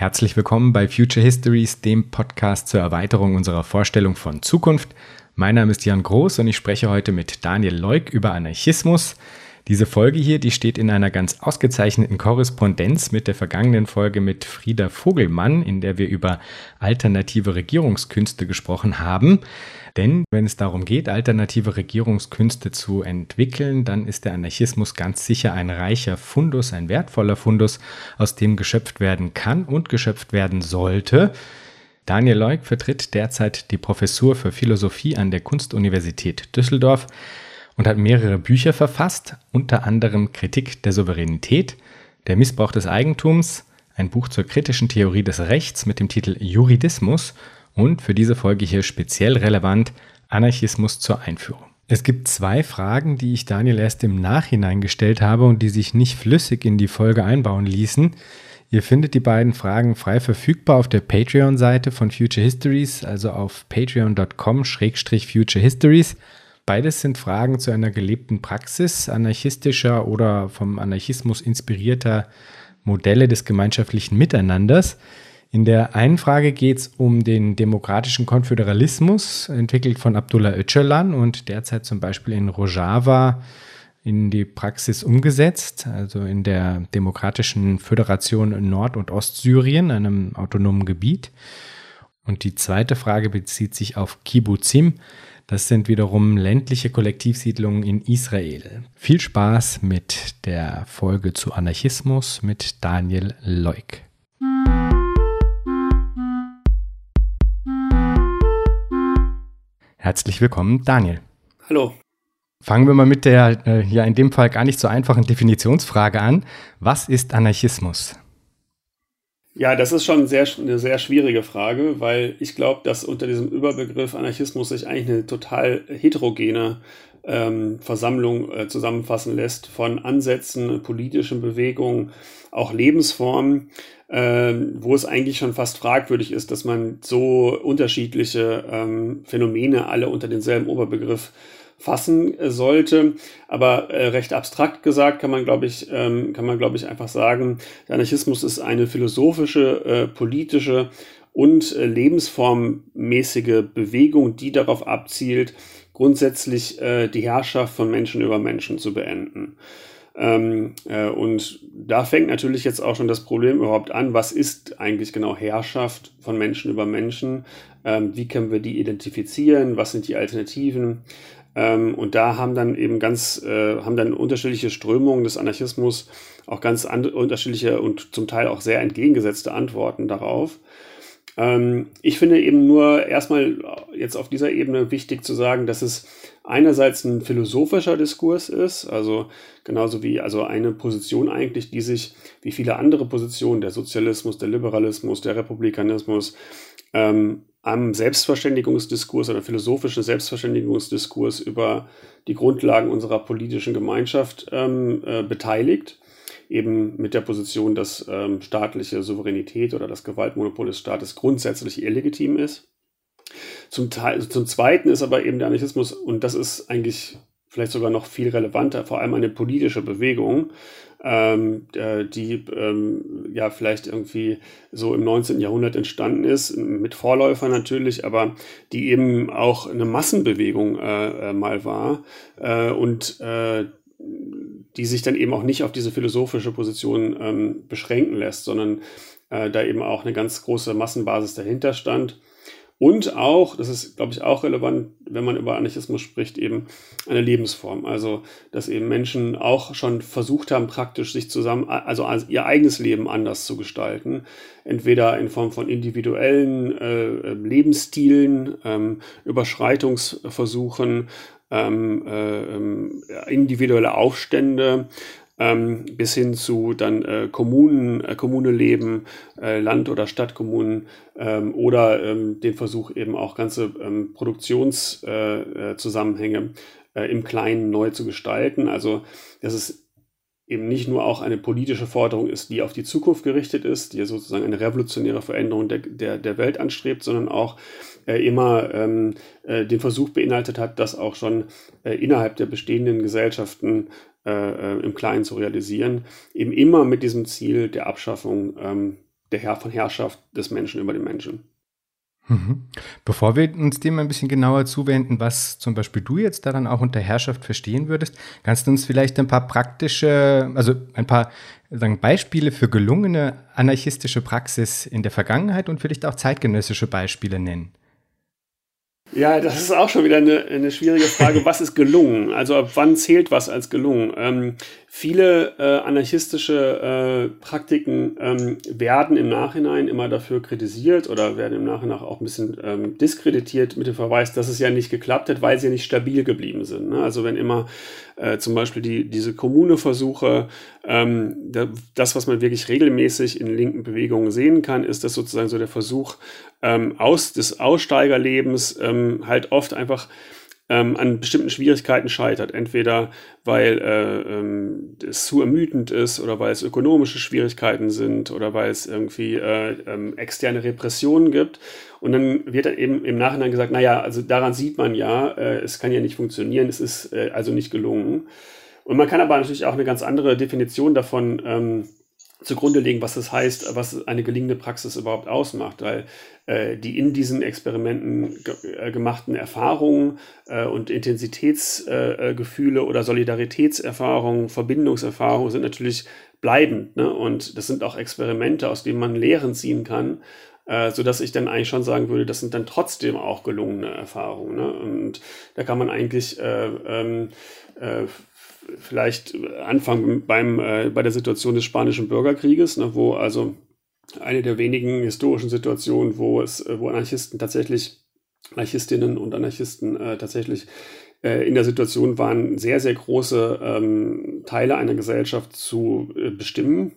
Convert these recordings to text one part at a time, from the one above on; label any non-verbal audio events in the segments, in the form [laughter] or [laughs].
Herzlich willkommen bei Future Histories, dem Podcast zur Erweiterung unserer Vorstellung von Zukunft. Mein Name ist Jan Groß und ich spreche heute mit Daniel Leuk über Anarchismus. Diese Folge hier, die steht in einer ganz ausgezeichneten Korrespondenz mit der vergangenen Folge mit Frieda Vogelmann, in der wir über alternative Regierungskünste gesprochen haben. Denn wenn es darum geht, alternative Regierungskünste zu entwickeln, dann ist der Anarchismus ganz sicher ein reicher Fundus, ein wertvoller Fundus, aus dem geschöpft werden kann und geschöpft werden sollte. Daniel Leuk vertritt derzeit die Professur für Philosophie an der Kunstuniversität Düsseldorf und hat mehrere Bücher verfasst, unter anderem Kritik der Souveränität, der Missbrauch des Eigentums, ein Buch zur kritischen Theorie des Rechts mit dem Titel Juridismus und für diese Folge hier speziell relevant Anarchismus zur Einführung. Es gibt zwei Fragen, die ich Daniel erst im Nachhinein gestellt habe und die sich nicht flüssig in die Folge einbauen ließen. Ihr findet die beiden Fragen frei verfügbar auf der Patreon-Seite von Future Histories, also auf patreon.com-future histories. Beides sind Fragen zu einer gelebten Praxis anarchistischer oder vom Anarchismus inspirierter Modelle des gemeinschaftlichen Miteinanders. In der einen Frage geht es um den demokratischen Konföderalismus, entwickelt von Abdullah Öcalan und derzeit zum Beispiel in Rojava in die Praxis umgesetzt, also in der Demokratischen Föderation Nord- und Ostsyrien, einem autonomen Gebiet. Und die zweite Frage bezieht sich auf Kibbuzim. Das sind wiederum ländliche Kollektivsiedlungen in Israel. Viel Spaß mit der Folge zu Anarchismus mit Daniel Leuk. Herzlich willkommen, Daniel. Hallo. Fangen wir mal mit der äh, ja in dem Fall gar nicht so einfachen Definitionsfrage an. Was ist Anarchismus? Ja, das ist schon sehr, eine sehr schwierige Frage, weil ich glaube, dass unter diesem Überbegriff Anarchismus sich eigentlich eine total heterogene ähm, Versammlung äh, zusammenfassen lässt von Ansätzen, politischen Bewegungen, auch Lebensformen, ähm, wo es eigentlich schon fast fragwürdig ist, dass man so unterschiedliche ähm, Phänomene alle unter denselben Oberbegriff fassen äh, sollte. Aber äh, recht abstrakt gesagt kann man, glaube ich, ähm, kann man, glaube ich, einfach sagen, der Anarchismus ist eine philosophische, äh, politische und äh, lebensformmäßige Bewegung, die darauf abzielt, grundsätzlich äh, die Herrschaft von Menschen über Menschen zu beenden. Ähm, äh, und da fängt natürlich jetzt auch schon das Problem überhaupt an, was ist eigentlich genau Herrschaft von Menschen über Menschen? Ähm, wie können wir die identifizieren? Was sind die Alternativen? Ähm, und da haben dann eben ganz, äh, haben dann unterschiedliche Strömungen des Anarchismus auch ganz unterschiedliche und zum Teil auch sehr entgegengesetzte Antworten darauf. Ähm, ich finde eben nur erstmal jetzt auf dieser Ebene wichtig zu sagen, dass es einerseits ein philosophischer Diskurs ist, also genauso wie also eine Position eigentlich, die sich wie viele andere Positionen, der Sozialismus, der Liberalismus, der Republikanismus, ähm, am Selbstverständigungsdiskurs oder philosophischen Selbstverständigungsdiskurs über die Grundlagen unserer politischen Gemeinschaft ähm, äh, beteiligt eben mit der Position, dass ähm, staatliche Souveränität oder das Gewaltmonopol des Staates grundsätzlich illegitim ist. Zum, Teil, zum Zweiten ist aber eben der Anarchismus, und das ist eigentlich vielleicht sogar noch viel relevanter, vor allem eine politische Bewegung, ähm, die ähm, ja vielleicht irgendwie so im 19. Jahrhundert entstanden ist, mit Vorläufern natürlich, aber die eben auch eine Massenbewegung äh, äh mal war äh, und äh, die sich dann eben auch nicht auf diese philosophische Position ähm, beschränken lässt, sondern äh, da eben auch eine ganz große Massenbasis dahinter stand. Und auch, das ist, glaube ich, auch relevant, wenn man über Anarchismus spricht, eben eine Lebensform. Also, dass eben Menschen auch schon versucht haben, praktisch sich zusammen, also ihr eigenes Leben anders zu gestalten. Entweder in Form von individuellen äh, Lebensstilen, ähm, Überschreitungsversuchen, ähm, äh, individuelle Aufstände, ähm, bis hin zu dann äh, Kommunen, äh, Kommune leben, äh, Land- oder Stadtkommunen ähm, oder ähm, den Versuch eben auch ganze ähm, Produktionszusammenhänge äh, äh, im Kleinen neu zu gestalten. Also das ist eben nicht nur auch eine politische Forderung ist, die auf die Zukunft gerichtet ist, die sozusagen eine revolutionäre Veränderung der, der, der Welt anstrebt, sondern auch äh, immer ähm, äh, den Versuch beinhaltet hat, das auch schon äh, innerhalb der bestehenden Gesellschaften äh, äh, im Kleinen zu realisieren, eben immer mit diesem Ziel der Abschaffung ähm, der Herr von Herrschaft des Menschen über den Menschen. Mhm. Bevor wir uns dem ein bisschen genauer zuwenden, was zum Beispiel du jetzt daran auch unter Herrschaft verstehen würdest, kannst du uns vielleicht ein paar praktische, also ein paar sagen, Beispiele für gelungene anarchistische Praxis in der Vergangenheit und vielleicht auch zeitgenössische Beispiele nennen? Ja, das ist auch schon wieder eine, eine schwierige Frage. Was ist gelungen? Also ab wann zählt was als gelungen? Ähm, viele äh, anarchistische äh, Praktiken ähm, werden im Nachhinein immer dafür kritisiert oder werden im Nachhinein auch ein bisschen ähm, diskreditiert mit dem Verweis, dass es ja nicht geklappt hat, weil sie ja nicht stabil geblieben sind. Ne? Also wenn immer äh, zum Beispiel die, diese Kommuneversuche, ähm, das, was man wirklich regelmäßig in linken Bewegungen sehen kann, ist das sozusagen so der Versuch ähm, aus des Aussteigerlebens ähm, halt oft einfach ähm, an bestimmten Schwierigkeiten scheitert. Entweder weil äh, ähm, es zu ermüdend ist oder weil es ökonomische Schwierigkeiten sind oder weil es irgendwie äh, ähm, externe Repressionen gibt. Und dann wird dann eben im Nachhinein gesagt, naja, also daran sieht man ja, äh, es kann ja nicht funktionieren, es ist äh, also nicht gelungen. Und man kann aber natürlich auch eine ganz andere Definition davon ähm, zugrunde legen, was das heißt, was eine gelingende Praxis überhaupt ausmacht, weil äh, die in diesen Experimenten ge äh, gemachten Erfahrungen äh, und Intensitätsgefühle äh, oder Solidaritätserfahrungen, Verbindungserfahrungen sind natürlich bleibend. Ne? Und das sind auch Experimente, aus denen man Lehren ziehen kann, äh, sodass ich dann eigentlich schon sagen würde, das sind dann trotzdem auch gelungene Erfahrungen. Ne? Und da kann man eigentlich äh, ähm, vielleicht anfangen beim, äh, bei der Situation des Spanischen Bürgerkrieges, ne, wo also eine der wenigen historischen Situationen, wo es, äh, wo Anarchisten tatsächlich, Anarchistinnen und Anarchisten äh, tatsächlich äh, in der Situation waren, sehr, sehr große ähm, Teile einer Gesellschaft zu äh, bestimmen,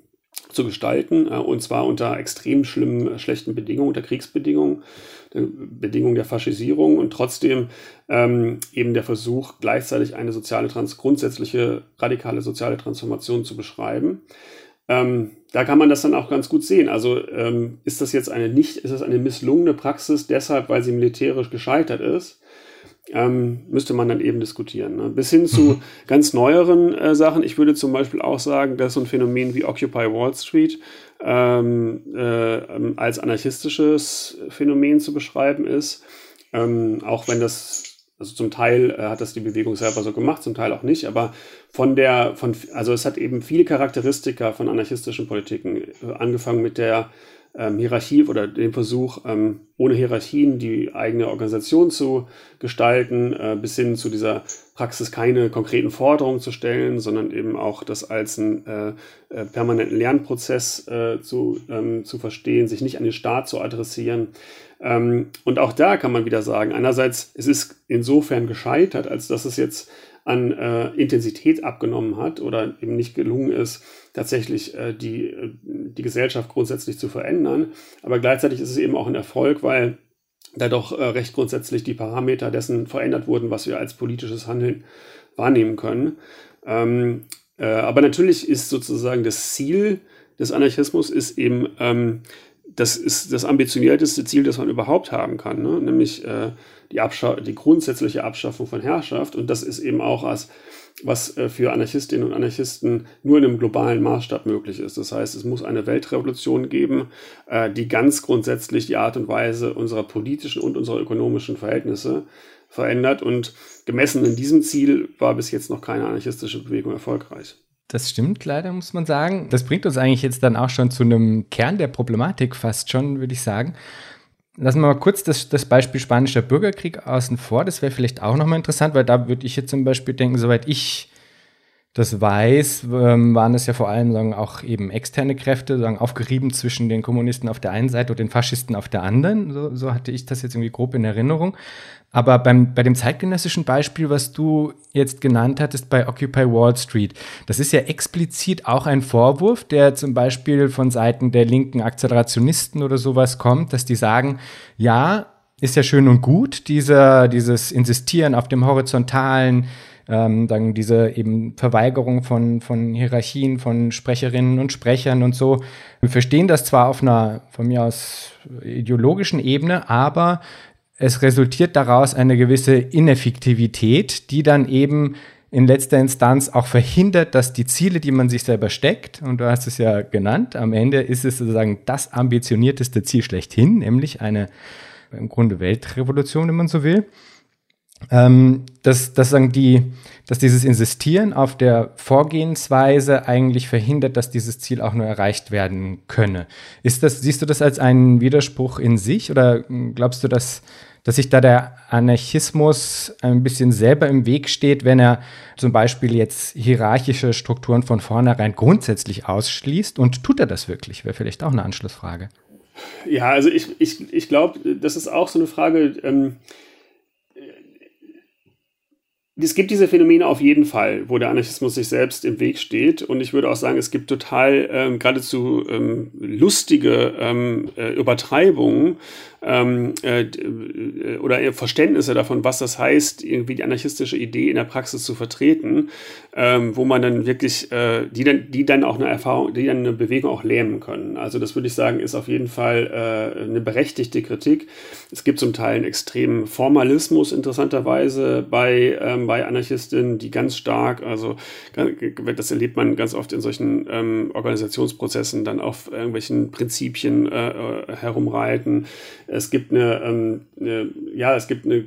zu gestalten, äh, und zwar unter extrem schlimmen, schlechten Bedingungen, unter Kriegsbedingungen. Bedingung der Faschisierung und trotzdem ähm, eben der Versuch, gleichzeitig eine soziale Trans grundsätzliche radikale soziale Transformation zu beschreiben. Ähm, da kann man das dann auch ganz gut sehen. Also ähm, ist das jetzt eine nicht, ist das eine misslungene Praxis deshalb, weil sie militärisch gescheitert ist? Ähm, müsste man dann eben diskutieren. Ne? Bis hin zu mhm. ganz neueren äh, Sachen. Ich würde zum Beispiel auch sagen, dass so ein Phänomen wie Occupy Wall Street ähm, äh, als anarchistisches Phänomen zu beschreiben ist. Ähm, auch wenn das, also zum Teil äh, hat das die Bewegung selber so gemacht, zum Teil auch nicht, aber von der, von, also es hat eben viele Charakteristika von anarchistischen Politiken, äh, angefangen mit der ähm, Hierarchie oder den Versuch, ähm, ohne Hierarchien die eigene Organisation zu gestalten, äh, bis hin zu dieser Praxis keine konkreten Forderungen zu stellen, sondern eben auch das als einen äh, äh, permanenten Lernprozess äh, zu, ähm, zu verstehen, sich nicht an den Staat zu adressieren. Ähm, und auch da kann man wieder sagen, einerseits, es ist insofern gescheitert, als dass es jetzt an äh, Intensität abgenommen hat oder eben nicht gelungen ist, tatsächlich äh, die, äh, die Gesellschaft grundsätzlich zu verändern. Aber gleichzeitig ist es eben auch ein Erfolg, weil da doch äh, recht grundsätzlich die Parameter dessen verändert wurden, was wir als politisches Handeln wahrnehmen können. Ähm, äh, aber natürlich ist sozusagen das Ziel des Anarchismus ist eben ähm, das ist das ambitionierteste Ziel, das man überhaupt haben kann, ne? nämlich äh, die, die grundsätzliche Abschaffung von Herrschaft. Und das ist eben auch als was äh, für Anarchistinnen und Anarchisten nur in einem globalen Maßstab möglich ist. Das heißt, es muss eine Weltrevolution geben, äh, die ganz grundsätzlich die Art und Weise unserer politischen und unserer ökonomischen Verhältnisse verändert. Und gemessen in diesem Ziel war bis jetzt noch keine anarchistische Bewegung erfolgreich. Das stimmt leider, muss man sagen. Das bringt uns eigentlich jetzt dann auch schon zu einem Kern der Problematik fast schon, würde ich sagen. Lassen wir mal kurz das, das Beispiel Spanischer Bürgerkrieg außen vor. Das wäre vielleicht auch nochmal interessant, weil da würde ich jetzt zum Beispiel denken, soweit ich das weiß, ähm, waren es ja vor allem sagen, auch eben externe Kräfte, sagen, aufgerieben zwischen den Kommunisten auf der einen Seite und den Faschisten auf der anderen. So, so hatte ich das jetzt irgendwie grob in Erinnerung. Aber beim, bei dem zeitgenössischen Beispiel, was du jetzt genannt hattest bei Occupy Wall Street, das ist ja explizit auch ein Vorwurf, der zum Beispiel von Seiten der linken Akzelerationisten oder sowas kommt, dass die sagen, ja, ist ja schön und gut, dieser, dieses Insistieren auf dem horizontalen, ähm, dann diese eben Verweigerung von, von Hierarchien, von Sprecherinnen und Sprechern und so. Wir verstehen das zwar auf einer von mir aus ideologischen Ebene, aber es resultiert daraus eine gewisse Ineffektivität, die dann eben in letzter Instanz auch verhindert, dass die Ziele, die man sich selber steckt, und du hast es ja genannt, am Ende ist es sozusagen das ambitionierteste Ziel schlechthin, nämlich eine im Grunde Weltrevolution, wenn man so will. Ähm, dass, dass, die, dass dieses Insistieren auf der Vorgehensweise eigentlich verhindert, dass dieses Ziel auch nur erreicht werden könne. Ist das, siehst du das als einen Widerspruch in sich oder glaubst du, dass dass sich da der Anarchismus ein bisschen selber im Weg steht, wenn er zum Beispiel jetzt hierarchische Strukturen von vornherein grundsätzlich ausschließt. Und tut er das wirklich? Wäre vielleicht auch eine Anschlussfrage. Ja, also ich, ich, ich glaube, das ist auch so eine Frage. Ähm, es gibt diese Phänomene auf jeden Fall, wo der Anarchismus sich selbst im Weg steht. Und ich würde auch sagen, es gibt total ähm, geradezu ähm, lustige ähm, äh, Übertreibungen ähm, äh, äh, oder Verständnisse davon, was das heißt, irgendwie die anarchistische Idee in der Praxis zu vertreten, ähm, wo man dann wirklich, äh, die, dann, die dann auch eine Erfahrung, die dann eine Bewegung auch lähmen können. Also das würde ich sagen, ist auf jeden Fall äh, eine berechtigte Kritik. Es gibt zum Teil einen extremen Formalismus interessanterweise bei, ähm, bei Anarchistinnen, die ganz stark, also das erlebt man ganz oft in solchen ähm, Organisationsprozessen, dann auf irgendwelchen Prinzipien äh, äh herumreiten es gibt eine, ähm, eine, ja, es gibt eine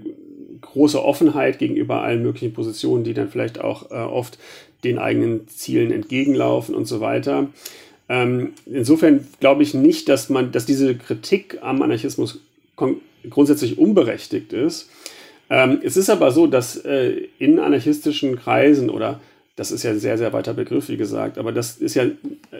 große Offenheit gegenüber allen möglichen Positionen, die dann vielleicht auch äh, oft den eigenen Zielen entgegenlaufen und so weiter. Ähm, insofern glaube ich nicht, dass man, dass diese Kritik am Anarchismus grundsätzlich unberechtigt ist. Ähm, es ist aber so, dass äh, in anarchistischen Kreisen oder das ist ja ein sehr, sehr weiter Begriff, wie gesagt, aber das ist ja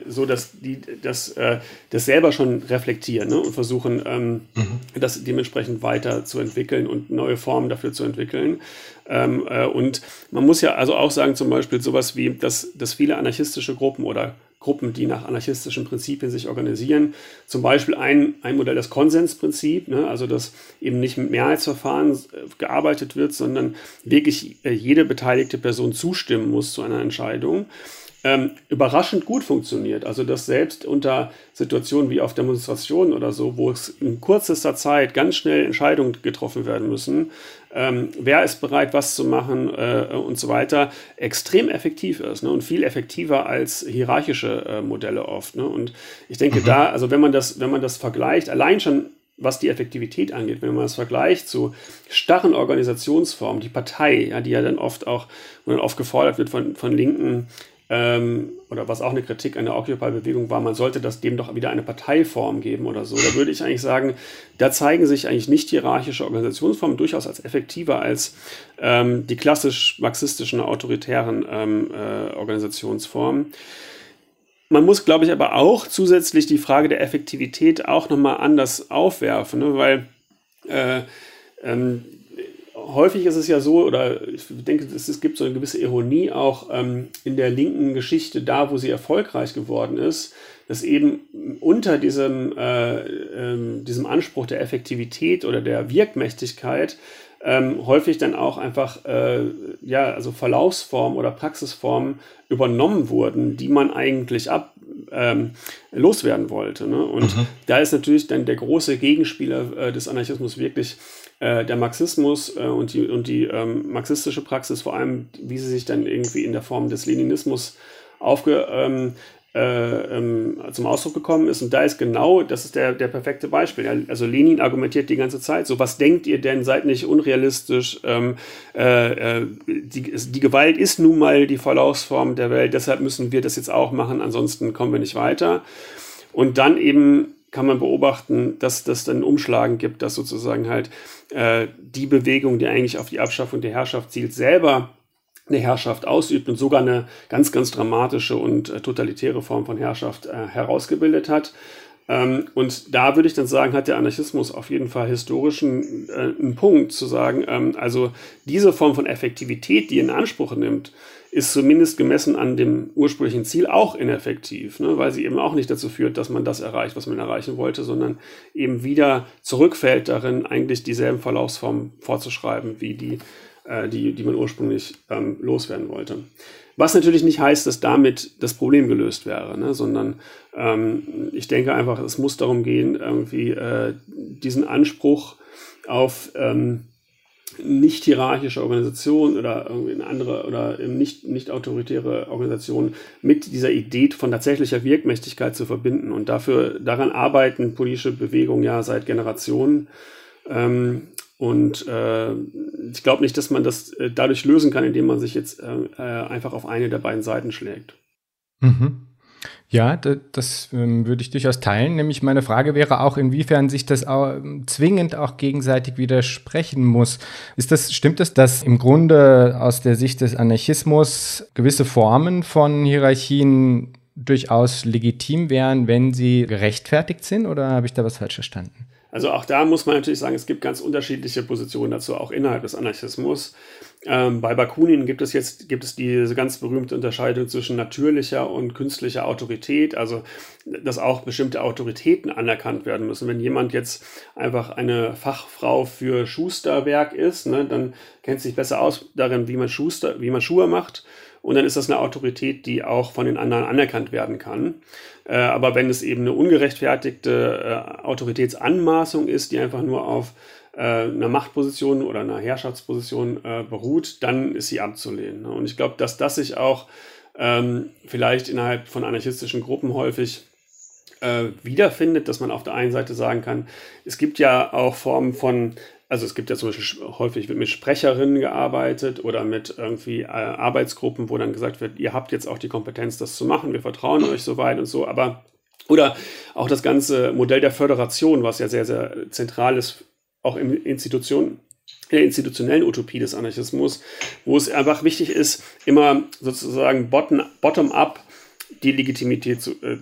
so, dass die das, äh, das selber schon reflektieren ne? und versuchen, ähm, mhm. das dementsprechend weiterzuentwickeln und neue Formen dafür zu entwickeln. Ähm, äh, und man muss ja also auch sagen, zum Beispiel sowas wie, dass, dass viele anarchistische Gruppen oder Gruppen, die nach anarchistischen Prinzipien sich organisieren. Zum Beispiel ein, ein Modell das Konsensprinzip, ne? also dass eben nicht mit Mehrheitsverfahren äh, gearbeitet wird, sondern wirklich äh, jede beteiligte Person zustimmen muss zu einer Entscheidung ähm, überraschend gut funktioniert. Also dass selbst unter Situationen wie auf Demonstrationen oder so, wo es in kürzester Zeit ganz schnell Entscheidungen getroffen werden müssen, ähm, wer ist bereit, was zu machen äh, und so weiter, extrem effektiv ist ne? und viel effektiver als hierarchische äh, Modelle oft. Ne? Und ich denke mhm. da, also wenn man das, wenn man das vergleicht, allein schon was die Effektivität angeht, wenn man das vergleicht zu starren Organisationsformen, die Partei, ja, die ja dann oft auch, wo dann oft gefordert wird von, von linken ähm, oder was auch eine Kritik an der Occupy-Bewegung war, man sollte das dem doch wieder eine Parteiform geben oder so. Da würde ich eigentlich sagen, da zeigen sich eigentlich nicht hierarchische Organisationsformen durchaus als effektiver als ähm, die klassisch marxistischen, autoritären ähm, äh, Organisationsformen. Man muss, glaube ich, aber auch zusätzlich die Frage der Effektivität auch nochmal anders aufwerfen, ne? weil äh, ähm, häufig ist es ja so, oder ich denke, es, gibt so eine gewisse Ironie auch ähm, in der linken Geschichte, da wo sie erfolgreich geworden ist, dass eben unter diesem, äh, äh, diesem Anspruch der Effektivität oder der Wirkmächtigkeit ähm, häufig dann auch einfach äh, ja, also Verlaufsformen oder Praxisformen übernommen wurden, die man eigentlich ab ähm, loswerden wollte. Ne? Und mhm. da ist natürlich dann der große Gegenspieler äh, des Anarchismus wirklich äh, der Marxismus äh, und die, und die ähm, marxistische Praxis, vor allem wie sie sich dann irgendwie in der Form des Leninismus aufge, ähm, äh, ähm, zum Ausdruck gekommen ist. Und da ist genau, das ist der, der perfekte Beispiel. Also Lenin argumentiert die ganze Zeit so, was denkt ihr denn, seid nicht unrealistisch. Ähm, äh, äh, die, die Gewalt ist nun mal die Verlaufsform der Welt, deshalb müssen wir das jetzt auch machen, ansonsten kommen wir nicht weiter. Und dann eben kann man beobachten, dass das dann Umschlagen gibt, dass sozusagen halt äh, die Bewegung, die eigentlich auf die Abschaffung der Herrschaft zielt, selber eine Herrschaft ausübt und sogar eine ganz, ganz dramatische und äh, totalitäre Form von Herrschaft äh, herausgebildet hat. Ähm, und da würde ich dann sagen, hat der Anarchismus auf jeden Fall historischen äh, einen Punkt zu sagen, ähm, also diese Form von Effektivität, die in Anspruch nimmt, ist zumindest gemessen an dem ursprünglichen Ziel auch ineffektiv, ne? weil sie eben auch nicht dazu führt, dass man das erreicht, was man erreichen wollte, sondern eben wieder zurückfällt darin, eigentlich dieselben Verlaufsformen vorzuschreiben, wie die äh, die, die man ursprünglich ähm, loswerden wollte. Was natürlich nicht heißt, dass damit das Problem gelöst wäre, ne? sondern ähm, ich denke einfach, es muss darum gehen, irgendwie äh, diesen Anspruch auf, ähm, nicht hierarchische Organisation oder irgendwie eine andere oder nicht, nicht autoritäre Organisation mit dieser Idee von tatsächlicher Wirkmächtigkeit zu verbinden. Und dafür, daran arbeiten politische Bewegungen ja seit Generationen. Ähm, und äh, ich glaube nicht, dass man das äh, dadurch lösen kann, indem man sich jetzt äh, äh einfach auf eine der beiden Seiten schlägt. Mhm. Ja, das, ähm, würde ich durchaus teilen. Nämlich meine Frage wäre auch, inwiefern sich das auch, zwingend auch gegenseitig widersprechen muss. Ist das, stimmt es, dass im Grunde aus der Sicht des Anarchismus gewisse Formen von Hierarchien durchaus legitim wären, wenn sie gerechtfertigt sind? Oder habe ich da was falsch verstanden? Also auch da muss man natürlich sagen, es gibt ganz unterschiedliche Positionen dazu, auch innerhalb des Anarchismus. Ähm, bei Bakunin gibt es jetzt gibt es diese ganz berühmte Unterscheidung zwischen natürlicher und künstlicher Autorität, also dass auch bestimmte Autoritäten anerkannt werden müssen. Wenn jemand jetzt einfach eine Fachfrau für Schusterwerk ist, ne, dann kennt sich besser aus darin, wie man Schuster, wie man Schuhe macht und dann ist das eine Autorität, die auch von den anderen anerkannt werden kann. Äh, aber wenn es eben eine ungerechtfertigte äh, Autoritätsanmaßung ist, die einfach nur auf einer Machtposition oder einer Herrschaftsposition äh, beruht, dann ist sie abzulehnen. Und ich glaube, dass das sich auch ähm, vielleicht innerhalb von anarchistischen Gruppen häufig äh, wiederfindet, dass man auf der einen Seite sagen kann, es gibt ja auch Formen von also es gibt ja zum Beispiel häufig mit Sprecherinnen gearbeitet oder mit irgendwie äh, Arbeitsgruppen, wo dann gesagt wird, ihr habt jetzt auch die Kompetenz, das zu machen, wir vertrauen euch soweit und so, aber oder auch das ganze Modell der Föderation, was ja sehr, sehr zentral ist, auch in Institutionen, in der institutionellen Utopie des Anarchismus, wo es einfach wichtig ist, immer sozusagen bottom-up die Legitimität zu, äh,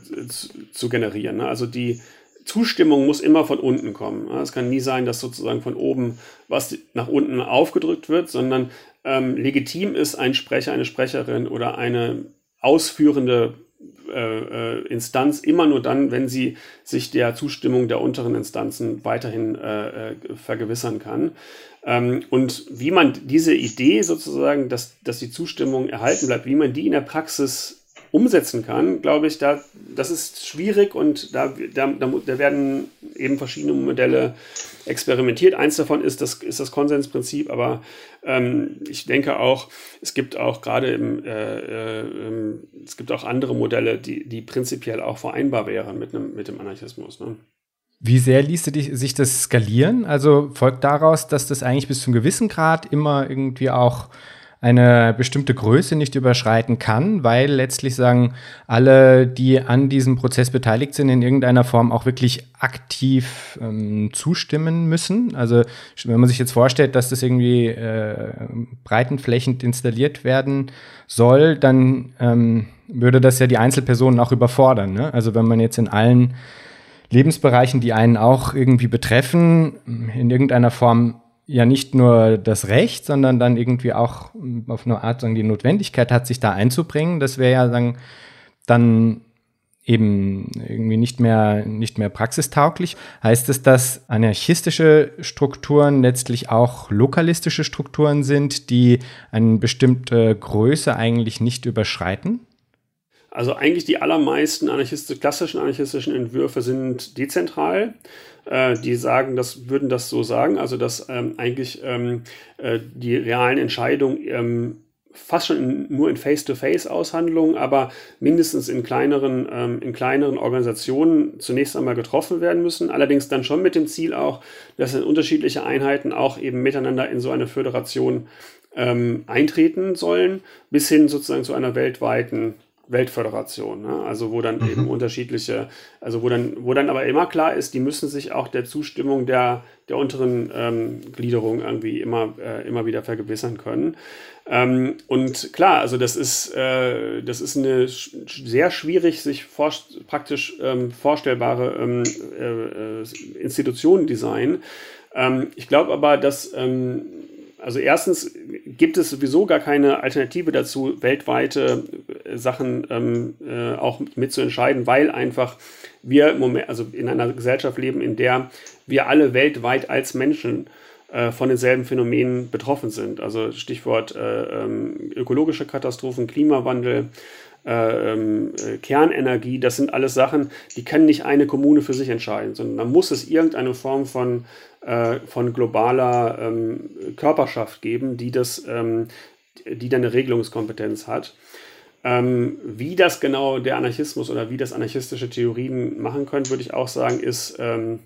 zu, generieren. Ne? Also die, Zustimmung muss immer von unten kommen. Es kann nie sein, dass sozusagen von oben was nach unten aufgedrückt wird, sondern ähm, legitim ist ein Sprecher, eine Sprecherin oder eine ausführende äh, äh, Instanz immer nur dann, wenn sie sich der Zustimmung der unteren Instanzen weiterhin äh, äh vergewissern kann. Ähm, und wie man diese Idee sozusagen, dass, dass die Zustimmung erhalten bleibt, wie man die in der Praxis umsetzen kann, glaube ich, da, das ist schwierig und da, da, da werden eben verschiedene Modelle experimentiert. Eins davon ist das, ist das Konsensprinzip, aber ähm, ich denke auch, es gibt auch gerade im, äh, äh, es gibt auch andere Modelle, die, die prinzipiell auch vereinbar wären mit, einem, mit dem Anarchismus. Ne? Wie sehr ließe sich das skalieren? Also folgt daraus, dass das eigentlich bis zu einem gewissen Grad immer irgendwie auch eine bestimmte Größe nicht überschreiten kann, weil letztlich sagen alle, die an diesem Prozess beteiligt sind, in irgendeiner Form auch wirklich aktiv ähm, zustimmen müssen. Also wenn man sich jetzt vorstellt, dass das irgendwie äh, breitenflächend installiert werden soll, dann ähm, würde das ja die Einzelpersonen auch überfordern. Ne? Also wenn man jetzt in allen Lebensbereichen, die einen auch irgendwie betreffen, in irgendeiner Form ja nicht nur das Recht, sondern dann irgendwie auch hm, auf eine Art sagen, die Notwendigkeit hat, sich da einzubringen. Das wäre ja sagen, dann eben irgendwie nicht mehr, nicht mehr praxistauglich. Heißt es, dass anarchistische Strukturen letztlich auch lokalistische Strukturen sind, die eine bestimmte Größe eigentlich nicht überschreiten? Also eigentlich die allermeisten Anarchist klassischen anarchistischen Entwürfe sind dezentral. Äh, die sagen, das würden das so sagen, also dass ähm, eigentlich ähm, äh, die realen Entscheidungen ähm, fast schon in, nur in Face-to-Face-Aushandlungen, aber mindestens in kleineren, ähm, in kleineren Organisationen zunächst einmal getroffen werden müssen. Allerdings dann schon mit dem Ziel auch, dass in unterschiedliche Einheiten auch eben miteinander in so eine Föderation ähm, eintreten sollen, bis hin sozusagen zu einer weltweiten Weltföderation, ne? also wo dann mhm. eben unterschiedliche, also wo dann, wo dann aber immer klar ist, die müssen sich auch der Zustimmung der, der unteren ähm, Gliederung irgendwie immer, äh, immer wieder vergewissern können. Ähm, und klar, also das ist, äh, das ist eine sehr schwierig sich vor, praktisch ähm, vorstellbare ähm, äh, äh Institutionendesign. Ähm, ich glaube aber, dass ähm, also erstens gibt es sowieso gar keine Alternative dazu, weltweite äh, Sachen ähm, äh, auch mitzuentscheiden, weil einfach wir im Moment, also in einer Gesellschaft leben, in der wir alle weltweit als Menschen äh, von denselben Phänomenen betroffen sind. Also Stichwort äh, ähm, ökologische Katastrophen, Klimawandel, äh, ähm, äh, Kernenergie, das sind alles Sachen, die kann nicht eine Kommune für sich entscheiden, sondern da muss es irgendeine Form von, äh, von globaler ähm, Körperschaft geben, die das, ähm, die dann eine Regelungskompetenz hat. Ähm, wie das genau der Anarchismus oder wie das anarchistische Theorien machen können, würde ich auch sagen, ist, ähm,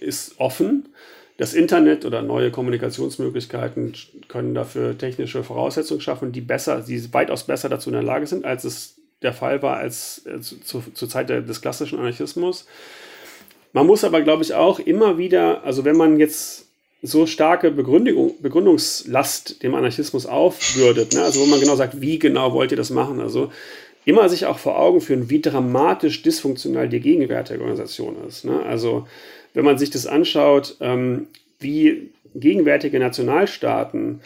ist offen. Das Internet oder neue Kommunikationsmöglichkeiten können dafür technische Voraussetzungen schaffen, die besser, die weitaus besser dazu in der Lage sind, als es der Fall war als äh, zu, zur Zeit des klassischen Anarchismus. Man muss aber, glaube ich, auch immer wieder, also wenn man jetzt so starke Begründung, Begründungslast dem Anarchismus aufbürdet, ne? also wo man genau sagt, wie genau wollt ihr das machen, also immer sich auch vor Augen führen, wie dramatisch dysfunktional die gegenwärtige Organisation ist. Ne? Also wenn man sich das anschaut, ähm, wie gegenwärtige Nationalstaaten,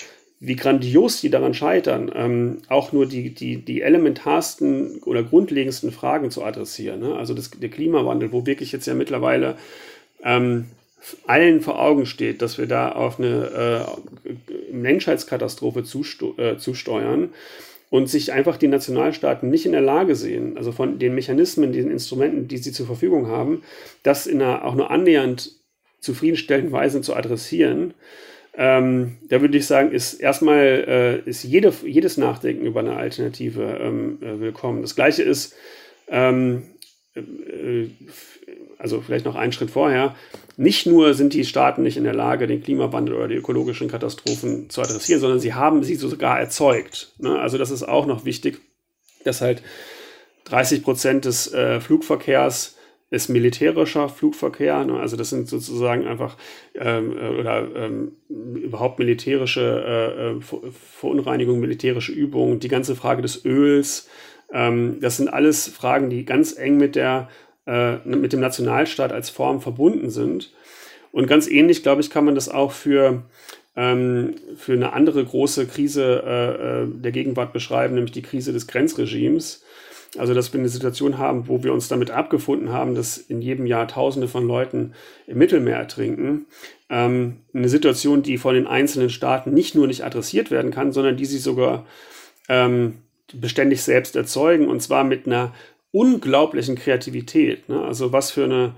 wie grandios die daran scheitern, ähm, auch nur die, die, die elementarsten oder grundlegendsten Fragen zu adressieren. Ne? Also das, der Klimawandel, wo wirklich jetzt ja mittlerweile ähm, allen vor Augen steht, dass wir da auf eine äh, Menschheitskatastrophe zusto äh, zusteuern und sich einfach die Nationalstaaten nicht in der Lage sehen, also von den Mechanismen, den Instrumenten, die sie zur Verfügung haben, das in einer auch nur annähernd zufriedenstellenden Weise zu adressieren. Ähm, da würde ich sagen, ist erstmal äh, ist jede, jedes Nachdenken über eine Alternative ähm, äh, willkommen. Das gleiche ist ähm, äh, also vielleicht noch einen Schritt vorher, nicht nur sind die Staaten nicht in der Lage, den Klimawandel oder die ökologischen Katastrophen zu adressieren, sondern sie haben sie sogar erzeugt. Ne? Also das ist auch noch wichtig, dass halt 30 Prozent des äh, Flugverkehrs ist militärischer Flugverkehr. Ne? Also das sind sozusagen einfach ähm, äh, oder ähm, überhaupt militärische äh, Verunreinigungen, militärische Übungen, die ganze Frage des Öls. Ähm, das sind alles Fragen, die ganz eng mit der äh, mit dem Nationalstaat als Form verbunden sind. Und ganz ähnlich, glaube ich, kann man das auch für, ähm, für eine andere große Krise äh, äh, der Gegenwart beschreiben, nämlich die Krise des Grenzregimes. Also, dass wir eine Situation haben, wo wir uns damit abgefunden haben, dass in jedem Jahr Tausende von Leuten im Mittelmeer ertrinken. Ähm, eine Situation, die von den einzelnen Staaten nicht nur nicht adressiert werden kann, sondern die sie sogar ähm, beständig selbst erzeugen und zwar mit einer unglaublichen Kreativität. Ne? Also was für eine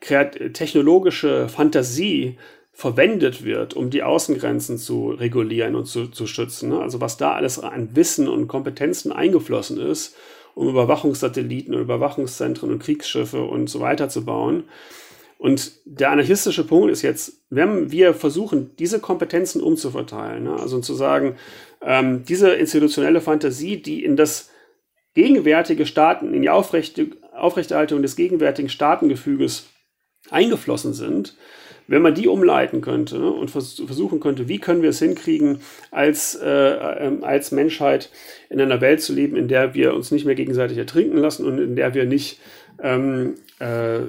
technologische Fantasie verwendet wird, um die Außengrenzen zu regulieren und zu, zu schützen. Ne? Also was da alles an Wissen und Kompetenzen eingeflossen ist, um Überwachungssatelliten und Überwachungszentren und Kriegsschiffe und so weiter zu bauen. Und der anarchistische Punkt ist jetzt, wenn wir versuchen, diese Kompetenzen umzuverteilen, ne? also zu sagen, ähm, diese institutionelle Fantasie, die in das gegenwärtige Staaten, in die Aufrechte, Aufrechterhaltung des gegenwärtigen Staatengefüges eingeflossen sind, wenn man die umleiten könnte ne, und vers versuchen könnte, wie können wir es hinkriegen, als, äh, äh, als Menschheit in einer Welt zu leben, in der wir uns nicht mehr gegenseitig ertrinken lassen und in der wir nicht ähm, äh,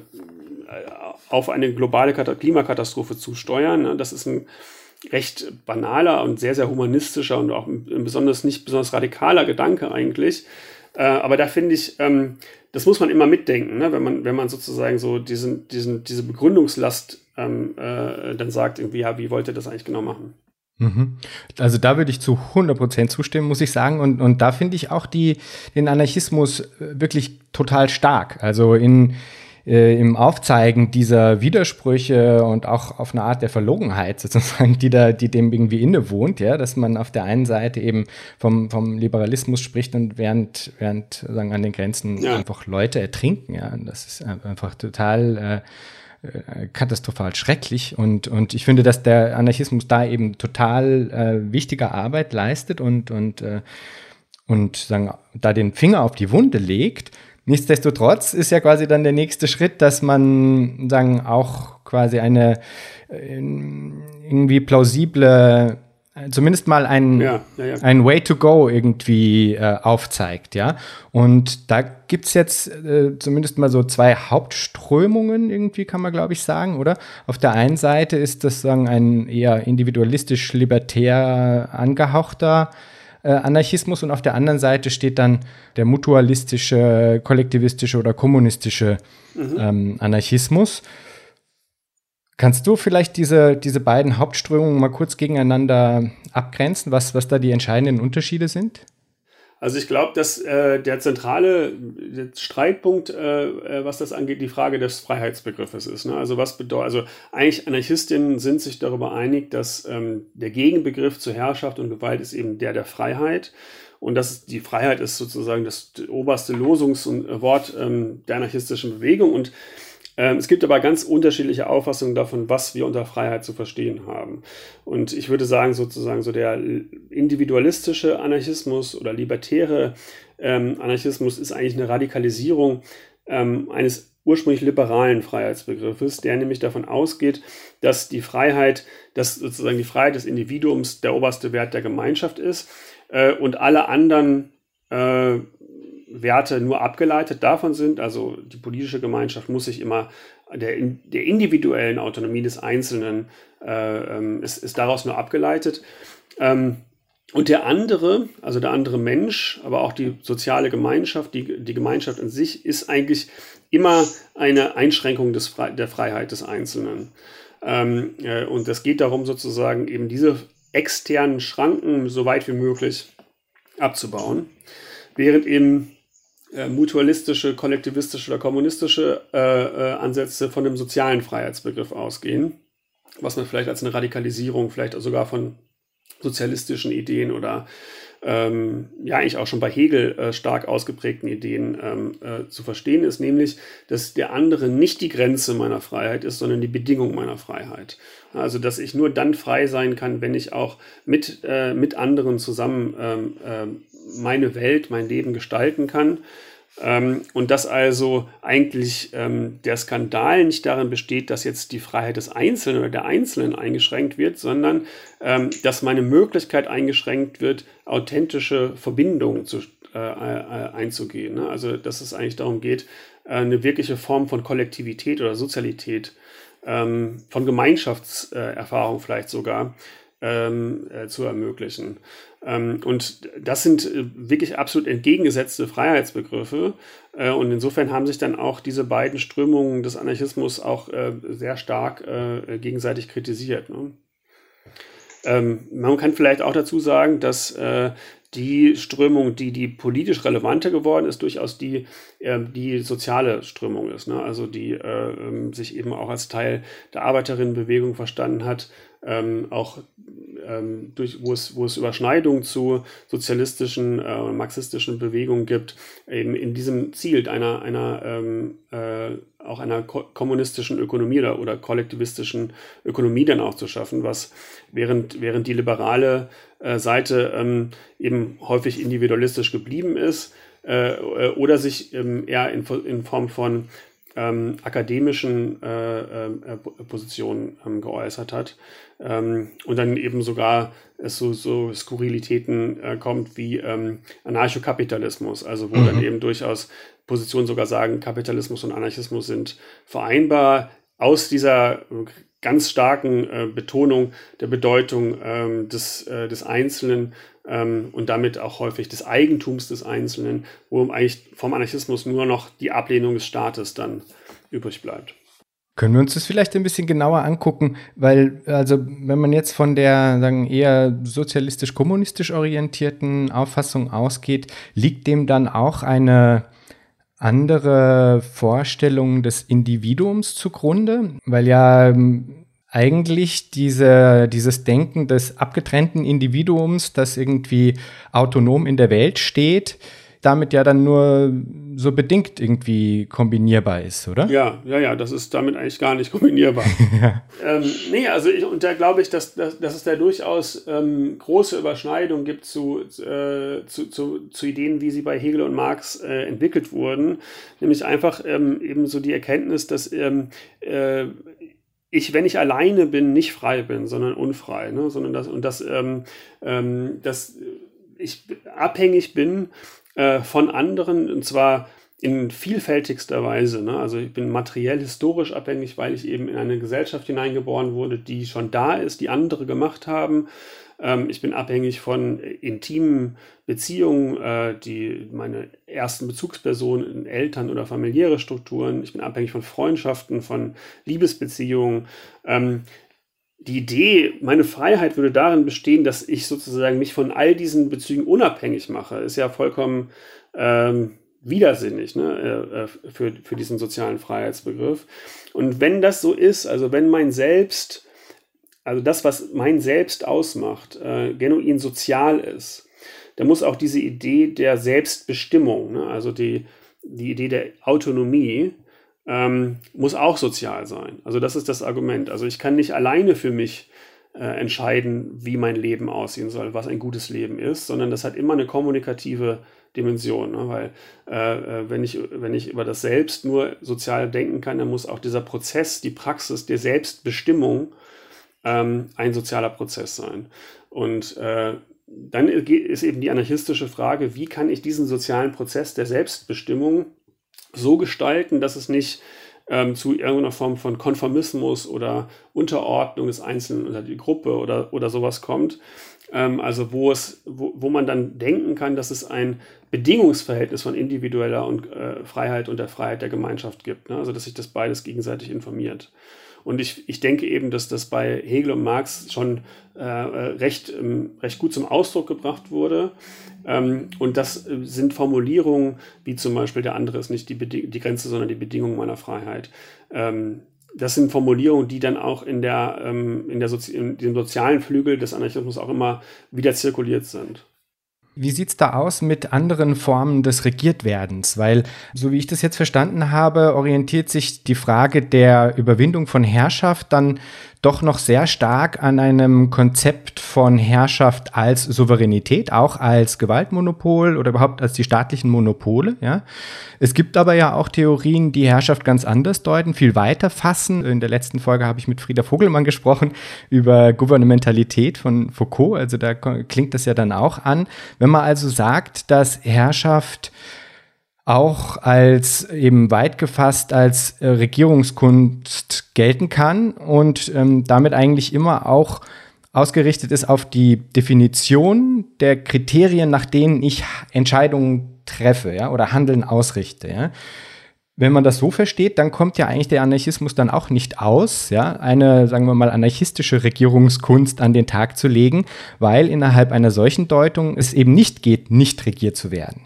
auf eine globale Klimakatastrophe zusteuern. Ne. Das ist ein recht banaler und sehr, sehr humanistischer und auch ein besonders nicht besonders radikaler Gedanke eigentlich. Äh, aber da finde ich, ähm, das muss man immer mitdenken, ne? wenn, man, wenn man sozusagen so diesen, diesen, diese Begründungslast ähm, äh, dann sagt, irgendwie, ja, wie wollt ihr das eigentlich genau machen? Mhm. Also da würde ich zu 100% zustimmen, muss ich sagen. Und, und da finde ich auch die, den Anarchismus wirklich total stark. Also in, äh, im Aufzeigen dieser Widersprüche und auch auf eine Art der Verlogenheit sozusagen, die da, die dem irgendwie innewohnt, ja, dass man auf der einen Seite eben vom, vom Liberalismus spricht und während, während sagen, an den Grenzen ja. einfach Leute ertrinken, ja, und das ist einfach total äh, äh, katastrophal schrecklich und, und ich finde, dass der Anarchismus da eben total äh, wichtige Arbeit leistet und, und, äh, und sagen, da den Finger auf die Wunde legt Nichtsdestotrotz ist ja quasi dann der nächste Schritt, dass man sagen auch quasi eine äh, irgendwie plausible zumindest mal ein, ja, ja, ja. ein Way to go irgendwie äh, aufzeigt, ja. Und da gibt es jetzt äh, zumindest mal so zwei Hauptströmungen, irgendwie kann man, glaube ich, sagen, oder? Auf der einen Seite ist das sagen ein eher individualistisch-libertär angehauchter äh, Anarchismus und auf der anderen Seite steht dann der mutualistische, kollektivistische oder kommunistische mhm. ähm, Anarchismus. Kannst du vielleicht diese, diese beiden Hauptströmungen mal kurz gegeneinander abgrenzen, was, was da die entscheidenden Unterschiede sind? Also ich glaube, dass äh, der zentrale Streitpunkt, äh, äh, was das angeht, die Frage des Freiheitsbegriffes ist. Ne? Also was bedeutet, also eigentlich Anarchistinnen sind sich darüber einig, dass ähm, der Gegenbegriff zur Herrschaft und Gewalt ist eben der der Freiheit. Und das die Freiheit ist sozusagen das oberste Losungswort ähm, der anarchistischen Bewegung. Und es gibt aber ganz unterschiedliche Auffassungen davon, was wir unter Freiheit zu verstehen haben. Und ich würde sagen, sozusagen so der individualistische Anarchismus oder libertäre ähm, Anarchismus ist eigentlich eine Radikalisierung ähm, eines ursprünglich liberalen Freiheitsbegriffes, der nämlich davon ausgeht, dass die Freiheit, dass sozusagen die Freiheit des Individuums der oberste Wert der Gemeinschaft ist äh, und alle anderen äh, Werte nur abgeleitet davon sind. Also die politische Gemeinschaft muss sich immer der, der individuellen Autonomie des Einzelnen äh, ähm, ist, ist daraus nur abgeleitet. Ähm, und der andere, also der andere Mensch, aber auch die soziale Gemeinschaft, die, die Gemeinschaft an sich, ist eigentlich immer eine Einschränkung des, der Freiheit des Einzelnen. Ähm, äh, und es geht darum, sozusagen eben diese externen Schranken so weit wie möglich abzubauen, während eben äh, mutualistische, kollektivistische oder kommunistische äh, äh, Ansätze von dem sozialen Freiheitsbegriff ausgehen, was man vielleicht als eine Radikalisierung, vielleicht sogar von sozialistischen Ideen oder ähm, ja eigentlich auch schon bei Hegel äh, stark ausgeprägten Ideen ähm, äh, zu verstehen ist, nämlich, dass der andere nicht die Grenze meiner Freiheit ist, sondern die Bedingung meiner Freiheit. Also, dass ich nur dann frei sein kann, wenn ich auch mit, äh, mit anderen zusammen ähm, ähm meine Welt, mein Leben gestalten kann. Ähm, und dass also eigentlich ähm, der Skandal nicht darin besteht, dass jetzt die Freiheit des Einzelnen oder der Einzelnen eingeschränkt wird, sondern ähm, dass meine Möglichkeit eingeschränkt wird, authentische Verbindungen zu, äh, äh, einzugehen. Ne? Also dass es eigentlich darum geht, äh, eine wirkliche Form von Kollektivität oder Sozialität, ähm, von Gemeinschaftserfahrung vielleicht sogar ähm, äh, zu ermöglichen. Ähm, und das sind äh, wirklich absolut entgegengesetzte Freiheitsbegriffe. Äh, und insofern haben sich dann auch diese beiden Strömungen des Anarchismus auch äh, sehr stark gegenseitig kritisiert. Ne? Ähm, man kann vielleicht auch dazu sagen, dass die Strömung, die die politisch relevante geworden ist, durchaus die, die soziale Strömung ist. Ne? Also die ähm, sich eben auch als Teil der Arbeiterinnenbewegung verstanden hat, ähm, auch ähm, durch, wo, es, wo es Überschneidungen zu sozialistischen, äh, marxistischen Bewegungen gibt, eben in diesem Ziel einer, einer ähm, äh, auch einer ko kommunistischen Ökonomie oder, oder kollektivistischen Ökonomie dann auch zu schaffen, was während, während die liberale äh, Seite ähm, eben häufig individualistisch geblieben ist äh, oder sich ähm, eher in Form von ähm, akademischen äh, äh, Positionen ähm, geäußert hat. Ähm, und dann eben sogar es so, so Skurrilitäten äh, kommt wie ähm, Anarchokapitalismus, also wo mhm. dann eben durchaus Positionen sogar sagen, Kapitalismus und Anarchismus sind vereinbar. Aus dieser ganz starken äh, Betonung der Bedeutung ähm, des, äh, des Einzelnen ähm, und damit auch häufig des Eigentums des Einzelnen, wo eigentlich vom Anarchismus nur noch die Ablehnung des Staates dann übrig bleibt. Können wir uns das vielleicht ein bisschen genauer angucken, weil also wenn man jetzt von der sagen eher sozialistisch-kommunistisch orientierten Auffassung ausgeht, liegt dem dann auch eine andere Vorstellung des Individuums zugrunde, weil ja ähm, eigentlich diese, dieses Denken des abgetrennten Individuums, das irgendwie autonom in der Welt steht, damit ja dann nur so bedingt irgendwie kombinierbar ist, oder? Ja, ja, ja, das ist damit eigentlich gar nicht kombinierbar. [laughs] ja. ähm, nee, also ich, und da glaube ich, dass, dass, dass es da durchaus ähm, große Überschneidungen gibt zu, äh, zu, zu, zu, Ideen, wie sie bei Hegel und Marx äh, entwickelt wurden. Nämlich einfach ähm, eben so die Erkenntnis, dass ähm, äh, ich, wenn ich alleine bin, nicht frei bin, sondern unfrei, ne? sondern das, und dass, ähm, ähm, dass ich abhängig bin äh, von anderen und zwar in vielfältigster Weise. Ne? Also ich bin materiell historisch abhängig, weil ich eben in eine Gesellschaft hineingeboren wurde, die schon da ist, die andere gemacht haben. Ähm, ich bin abhängig von intimen Beziehungen, äh, die meine ersten Bezugspersonen, Eltern oder familiäre Strukturen. Ich bin abhängig von Freundschaften, von Liebesbeziehungen. Ähm, die Idee, meine Freiheit würde darin bestehen, dass ich sozusagen mich von all diesen Bezügen unabhängig mache, ist ja vollkommen ähm, widersinnig ne, äh, äh, für, für diesen sozialen Freiheitsbegriff. Und wenn das so ist, also wenn mein Selbst, also das, was mein Selbst ausmacht, äh, genuin sozial ist, dann muss auch diese Idee der Selbstbestimmung, ne, also die, die Idee der Autonomie, ähm, muss auch sozial sein. Also das ist das Argument. Also ich kann nicht alleine für mich äh, entscheiden, wie mein Leben aussehen soll, was ein gutes Leben ist, sondern das hat immer eine kommunikative Dimension. Ne? Weil äh, äh, wenn, ich, wenn ich über das Selbst nur sozial denken kann, dann muss auch dieser Prozess, die Praxis der Selbstbestimmung ähm, ein sozialer Prozess sein. Und äh, dann ist eben die anarchistische Frage, wie kann ich diesen sozialen Prozess der Selbstbestimmung so gestalten, dass es nicht ähm, zu irgendeiner Form von Konformismus oder Unterordnung des Einzelnen unter die Gruppe oder, oder sowas kommt. Ähm, also wo, es, wo, wo man dann denken kann, dass es ein Bedingungsverhältnis von individueller und, äh, Freiheit und der Freiheit der Gemeinschaft gibt. Ne? Also dass sich das beides gegenseitig informiert. Und ich, ich denke eben, dass das bei Hegel und Marx schon äh, recht, ähm, recht gut zum Ausdruck gebracht wurde. Ähm, und das äh, sind Formulierungen, wie zum Beispiel der andere ist nicht die, die Grenze, sondern die Bedingung meiner Freiheit. Ähm, das sind Formulierungen, die dann auch in, der, ähm, in, der Sozi in dem sozialen Flügel des Anarchismus auch immer wieder zirkuliert sind. Wie sieht es da aus mit anderen Formen des Regiertwerdens? Weil, so wie ich das jetzt verstanden habe, orientiert sich die Frage der Überwindung von Herrschaft dann doch noch sehr stark an einem Konzept von Herrschaft als Souveränität, auch als Gewaltmonopol oder überhaupt als die staatlichen Monopole. Ja. Es gibt aber ja auch Theorien, die Herrschaft ganz anders deuten, viel weiter fassen. In der letzten Folge habe ich mit Frieda Vogelmann gesprochen über Gouvernementalität von Foucault. Also da klingt das ja dann auch an. Wenn man also sagt, dass Herrschaft auch als eben weit gefasst als äh, Regierungskunst gelten kann und ähm, damit eigentlich immer auch ausgerichtet ist auf die Definition der Kriterien, nach denen ich Entscheidungen treffe, ja, oder Handeln ausrichte, ja. Wenn man das so versteht, dann kommt ja eigentlich der Anarchismus dann auch nicht aus, ja, eine, sagen wir mal, anarchistische Regierungskunst an den Tag zu legen, weil innerhalb einer solchen Deutung es eben nicht geht, nicht regiert zu werden.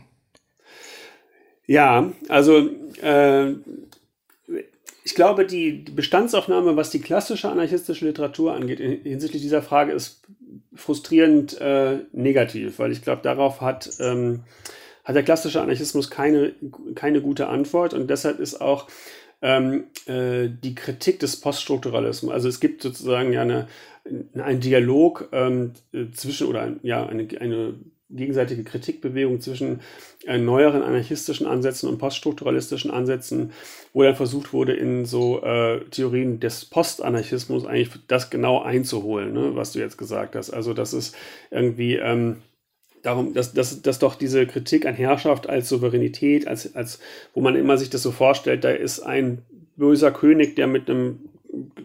Ja, also äh, ich glaube, die Bestandsaufnahme, was die klassische anarchistische Literatur angeht, hinsichtlich dieser Frage ist frustrierend äh, negativ, weil ich glaube, darauf hat, ähm, hat der klassische Anarchismus keine, keine gute Antwort und deshalb ist auch ähm, äh, die Kritik des Poststrukturalismus, also es gibt sozusagen ja eine, einen Dialog ähm, zwischen oder ja eine, eine gegenseitige Kritikbewegung zwischen äh, neueren anarchistischen Ansätzen und poststrukturalistischen Ansätzen, wo dann versucht wurde, in so äh, Theorien des Postanarchismus eigentlich das genau einzuholen, ne, was du jetzt gesagt hast. Also, dass es irgendwie ähm, darum, dass, dass, dass doch diese Kritik an Herrschaft als Souveränität, als, als wo man immer sich das so vorstellt, da ist ein böser König, der mit einem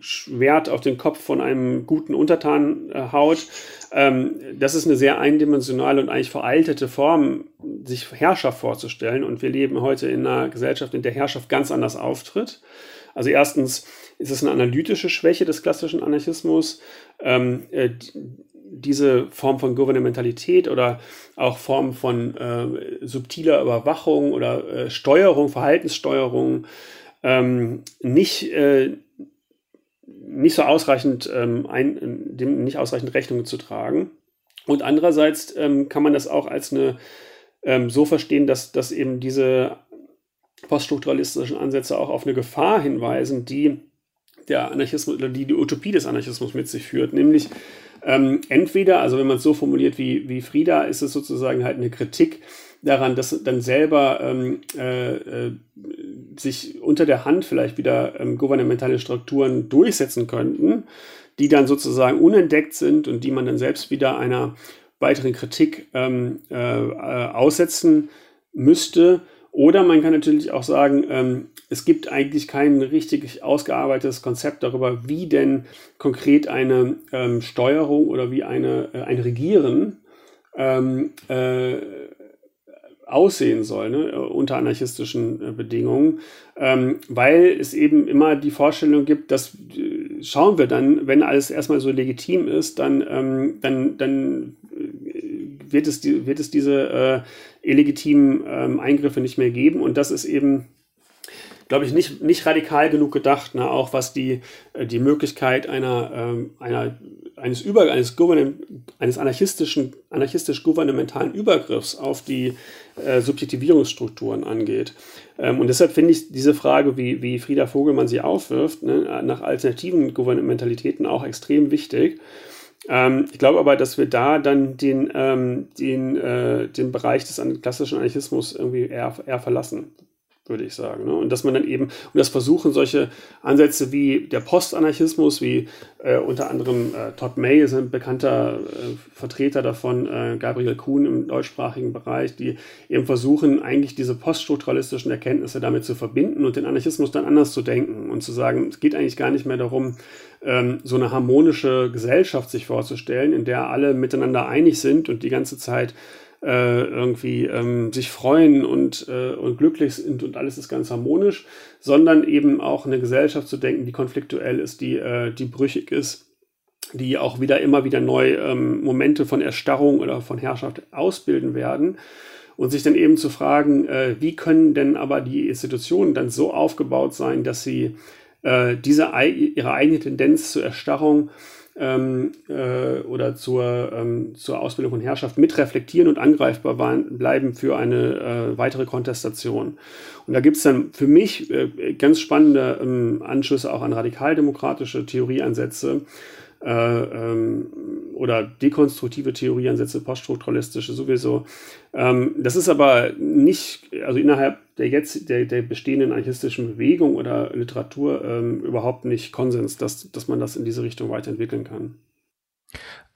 Schwert auf den Kopf von einem guten Untertan äh, haut. Ähm, das ist eine sehr eindimensionale und eigentlich veraltete Form, sich Herrschaft vorzustellen. Und wir leben heute in einer Gesellschaft, in der Herrschaft ganz anders auftritt. Also erstens ist es eine analytische Schwäche des klassischen Anarchismus. Ähm, äh, diese Form von Gouvernementalität oder auch Form von äh, subtiler Überwachung oder äh, Steuerung, Verhaltenssteuerung ähm, nicht, äh, nicht so ausreichend ähm, ein, dem nicht ausreichend Rechnung zu tragen. Und andererseits ähm, kann man das auch als eine ähm, so verstehen, dass, dass eben diese poststrukturalistischen Ansätze auch auf eine Gefahr hinweisen, die der Anarchismus oder die die Utopie des Anarchismus mit sich führt, nämlich ähm, entweder, also wenn man es so formuliert wie, wie Frieda, ist es sozusagen halt eine Kritik daran, dass dann selber ähm, äh, äh, sich unter der Hand vielleicht wieder ähm, gouvernementale Strukturen durchsetzen könnten, die dann sozusagen unentdeckt sind und die man dann selbst wieder einer weiteren Kritik ähm, äh, aussetzen müsste. Oder man kann natürlich auch sagen, ähm, es gibt eigentlich kein richtig ausgearbeitetes Konzept darüber, wie denn konkret eine ähm, Steuerung oder wie eine, äh, ein Regieren ähm, äh, aussehen soll, ne, unter anarchistischen äh, Bedingungen, ähm, weil es eben immer die Vorstellung gibt, dass äh, schauen wir dann, wenn alles erstmal so legitim ist, dann, ähm, dann, dann wird es, die, wird es diese äh, illegitimen ähm, Eingriffe nicht mehr geben. Und das ist eben glaube ich, nicht, nicht radikal genug gedacht, ne? auch was die, äh, die Möglichkeit einer, ähm, einer, eines, Über eines, eines anarchistischen, anarchistisch-gouvernementalen Übergriffs auf die äh, Subjektivierungsstrukturen angeht. Ähm, und deshalb finde ich diese Frage, wie, wie Frieda Vogelmann sie aufwirft, ne, nach alternativen Gouvernementalitäten auch extrem wichtig. Ähm, ich glaube aber, dass wir da dann den, ähm, den, äh, den Bereich des klassischen Anarchismus irgendwie eher, eher verlassen würde ich sagen. Ne? Und dass man dann eben, und das versuchen solche Ansätze wie der Postanarchismus, wie äh, unter anderem äh, Todd May ist ein bekannter äh, Vertreter davon, äh, Gabriel Kuhn im deutschsprachigen Bereich, die eben versuchen, eigentlich diese poststrukturalistischen Erkenntnisse damit zu verbinden und den Anarchismus dann anders zu denken und zu sagen, es geht eigentlich gar nicht mehr darum, ähm, so eine harmonische Gesellschaft sich vorzustellen, in der alle miteinander einig sind und die ganze Zeit äh, irgendwie ähm, sich freuen und, äh, und glücklich sind und alles ist ganz harmonisch, sondern eben auch eine Gesellschaft zu denken, die konfliktuell ist, die, äh, die brüchig ist, die auch wieder immer wieder neu ähm, Momente von Erstarrung oder von Herrschaft ausbilden werden. Und sich dann eben zu fragen, äh, wie können denn aber die Institutionen dann so aufgebaut sein, dass sie äh, diese ihre eigene Tendenz zur Erstarrung ähm, äh, oder zur, ähm, zur Ausbildung von Herrschaft mitreflektieren und angreifbar bleiben für eine äh, weitere Kontestation. Und da gibt es dann für mich äh, ganz spannende ähm, Anschlüsse auch an radikaldemokratische Theorieansätze äh, ähm, oder dekonstruktive Theorieansätze, poststrukturalistische sowieso. Ähm, das ist aber nicht, also innerhalb der jetzt der, der bestehenden anarchistischen Bewegung oder Literatur ähm, überhaupt nicht Konsens, dass, dass man das in diese Richtung weiterentwickeln kann.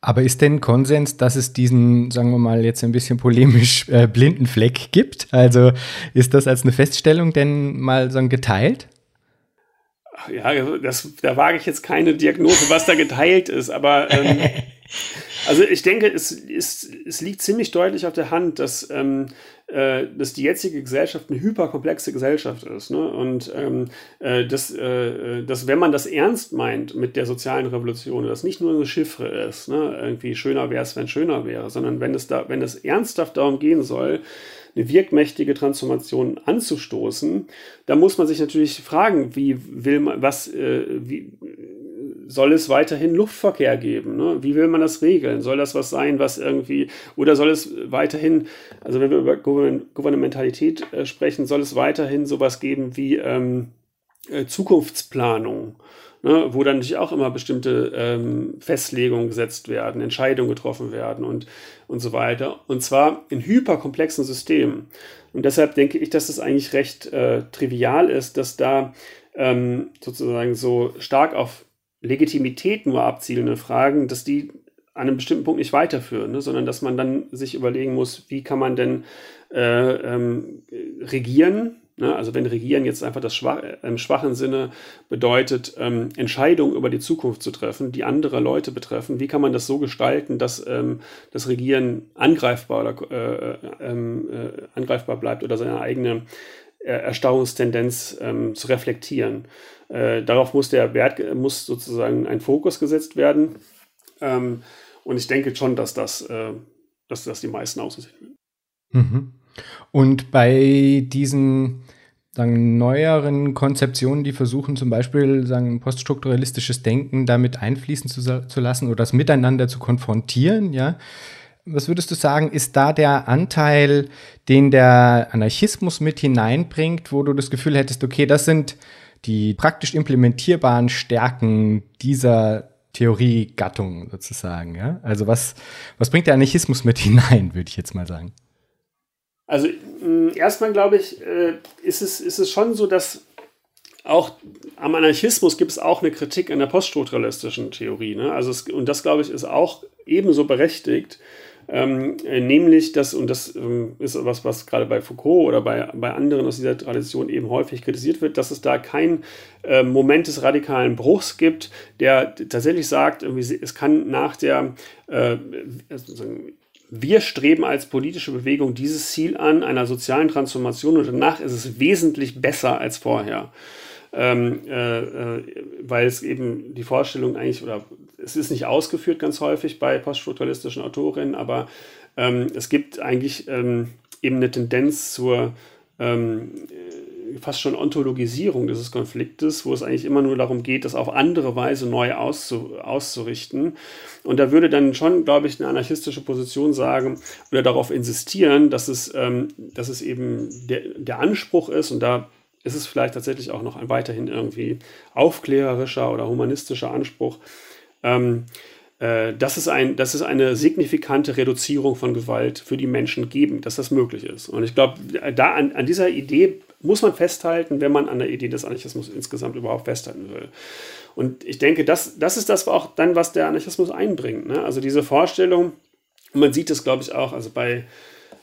Aber ist denn Konsens, dass es diesen, sagen wir mal jetzt ein bisschen polemisch, äh, blinden Fleck gibt? Also ist das als eine Feststellung denn mal so geteilt? ja, das, da wage ich jetzt keine Diagnose, was da geteilt ist, aber ähm, [laughs] also ich denke, es, es, es liegt ziemlich deutlich auf der Hand, dass, ähm, äh, dass die jetzige Gesellschaft eine hyperkomplexe Gesellschaft ist. Ne? Und ähm, äh, dass, äh, dass, wenn man das ernst meint mit der sozialen Revolution, das nicht nur eine Chiffre ist, ne? irgendwie schöner wäre es, wenn schöner wäre, sondern wenn es, da, wenn es ernsthaft darum gehen soll, eine wirkmächtige Transformation anzustoßen, da muss man sich natürlich fragen, wie will man, was, äh, wie, soll es weiterhin Luftverkehr geben? Ne? Wie will man das regeln? Soll das was sein, was irgendwie, oder soll es weiterhin, also wenn wir über Gouvernementalität äh, sprechen, soll es weiterhin sowas geben wie ähm, äh, Zukunftsplanung? ne, wo dann natürlich auch immer bestimmte ähm, Festlegungen gesetzt werden, Entscheidungen getroffen werden und, und so weiter. Und zwar in hyperkomplexen Systemen. Und deshalb denke ich, dass es eigentlich recht äh, trivial ist, dass da ähm, sozusagen so stark auf Legitimität nur abzielende Fragen, dass die an einem bestimmten Punkt nicht weiterführen, ne, sondern dass man dann sich überlegen muss, wie kann man denn äh, ähm, regieren Ne? Also wenn Regieren jetzt einfach das Schwach, äh, im schwachen Sinne bedeutet, ähm, Entscheidungen über die Zukunft zu treffen, die andere Leute betreffen, wie kann man das so gestalten, dass ähm, das Regieren angreifbar, oder, äh, äh, ähm, äh, angreifbar bleibt oder seine eigene äh, Erstarrungstendenz ähm, zu reflektieren. Äh, darauf muss der Wert, muss sozusagen ein Fokus gesetzt werden. Ähm, und ich denke schon, dass das, dass das die meisten aussehen würden. Mhm. Und bei diesen sagen, neueren Konzeptionen, die versuchen zum Beispiel sagen, poststrukturalistisches Denken damit einfließen zu, zu lassen oder das miteinander zu konfrontieren, ja, was würdest du sagen, ist da der Anteil, den der Anarchismus mit hineinbringt, wo du das Gefühl hättest, okay, das sind die praktisch implementierbaren Stärken dieser Theoriegattung sozusagen, ja? Also was, was bringt der Anarchismus mit [laughs] hinein, würde ich jetzt mal sagen? Also erstmal glaube ich, äh, ist, es, ist es schon so, dass auch am Anarchismus gibt es auch eine Kritik an der poststrukturalistischen Theorie. Ne? Also es, und das, glaube ich, ist auch ebenso berechtigt. Ähm, äh, nämlich, dass, und das ähm, ist was, was gerade bei Foucault oder bei, bei anderen aus dieser Tradition eben häufig kritisiert wird, dass es da kein äh, Moment des radikalen Bruchs gibt, der tatsächlich sagt, es kann nach der äh, wir streben als politische Bewegung dieses Ziel an, einer sozialen Transformation und danach ist es wesentlich besser als vorher. Ähm, äh, äh, weil es eben die Vorstellung eigentlich, oder es ist nicht ausgeführt ganz häufig bei poststrukturalistischen Autorinnen, aber ähm, es gibt eigentlich ähm, eben eine Tendenz zur ähm, fast schon Ontologisierung dieses Konfliktes, wo es eigentlich immer nur darum geht, das auf andere Weise neu auszu, auszurichten. Und da würde dann schon, glaube ich, eine anarchistische Position sagen oder darauf insistieren, dass es, ähm, dass es eben der, der Anspruch ist, und da ist es vielleicht tatsächlich auch noch ein weiterhin irgendwie aufklärerischer oder humanistischer Anspruch, ähm, äh, dass, es ein, dass es eine signifikante Reduzierung von Gewalt für die Menschen geben, dass das möglich ist. Und ich glaube, da an, an dieser Idee muss man festhalten, wenn man an der Idee des Anarchismus insgesamt überhaupt festhalten will. Und ich denke, das, das ist das auch dann, was der Anarchismus einbringt. Ne? Also diese Vorstellung, man sieht es, glaube ich, auch, also bei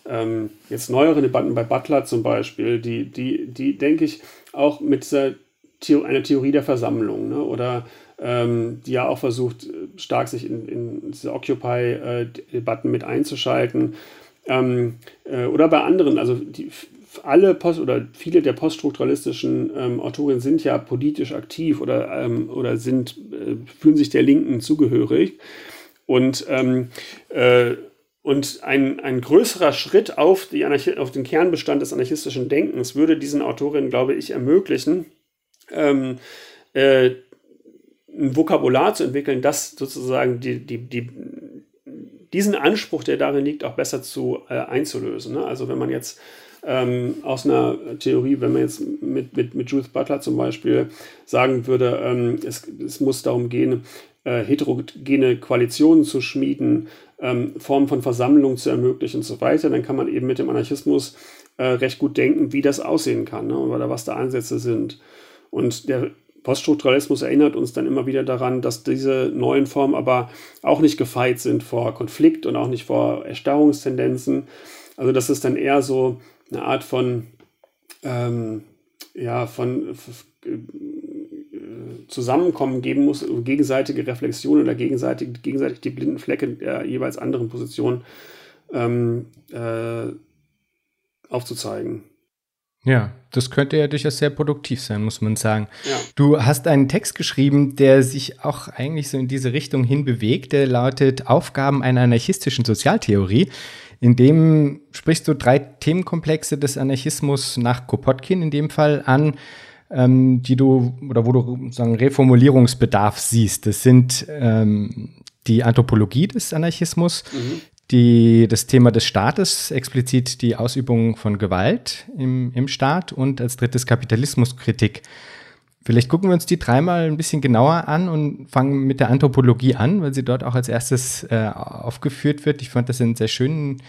ähm, jetzt neueren Debatten, bei Butler zum Beispiel, die, die, die denke ich, auch mit dieser The einer Theorie der Versammlung ne? oder ähm, die ja auch versucht, stark sich in, in diese Occupy-Debatten mit einzuschalten. Ähm, äh, oder bei anderen, also die, alle Post oder viele der poststrukturalistischen ähm, Autorinnen sind ja politisch aktiv oder, ähm, oder sind, äh, fühlen sich der Linken zugehörig. Und, ähm, äh, und ein, ein größerer Schritt auf, die auf den Kernbestand des anarchistischen Denkens würde diesen Autorinnen, glaube ich, ermöglichen, ähm, äh, ein Vokabular zu entwickeln, das sozusagen die, die, die, diesen Anspruch, der darin liegt, auch besser zu äh, einzulösen. Ne? Also wenn man jetzt ähm, aus einer Theorie, wenn man jetzt mit, mit, mit Judith Butler zum Beispiel sagen würde, ähm, es, es muss darum gehen, äh, heterogene Koalitionen zu schmieden, ähm, Formen von Versammlungen zu ermöglichen und so weiter, dann kann man eben mit dem Anarchismus äh, recht gut denken, wie das aussehen kann ne, oder was da Ansätze sind. Und der Poststrukturalismus erinnert uns dann immer wieder daran, dass diese neuen Formen aber auch nicht gefeit sind vor Konflikt und auch nicht vor Erstarrungstendenzen. Also dass es dann eher so eine Art von, ähm, ja, von äh, Zusammenkommen geben muss, gegenseitige Reflexion oder gegenseitig, gegenseitig die blinden Flecke der jeweils anderen Position ähm, äh, aufzuzeigen. Ja, das könnte ja durchaus sehr produktiv sein, muss man sagen. Ja. Du hast einen Text geschrieben, der sich auch eigentlich so in diese Richtung hin bewegt. Der lautet Aufgaben einer anarchistischen Sozialtheorie. In dem sprichst du drei Themenkomplexe des Anarchismus nach Kropotkin in dem Fall an, ähm, die du oder wo du sagen Reformulierungsbedarf siehst. Das sind ähm, die Anthropologie des Anarchismus, mhm die, das Thema des Staates, explizit die Ausübung von Gewalt im, im Staat und als drittes Kapitalismuskritik. Vielleicht gucken wir uns die dreimal ein bisschen genauer an und fangen mit der Anthropologie an, weil sie dort auch als erstes äh, aufgeführt wird. Ich fand das einen sehr schönen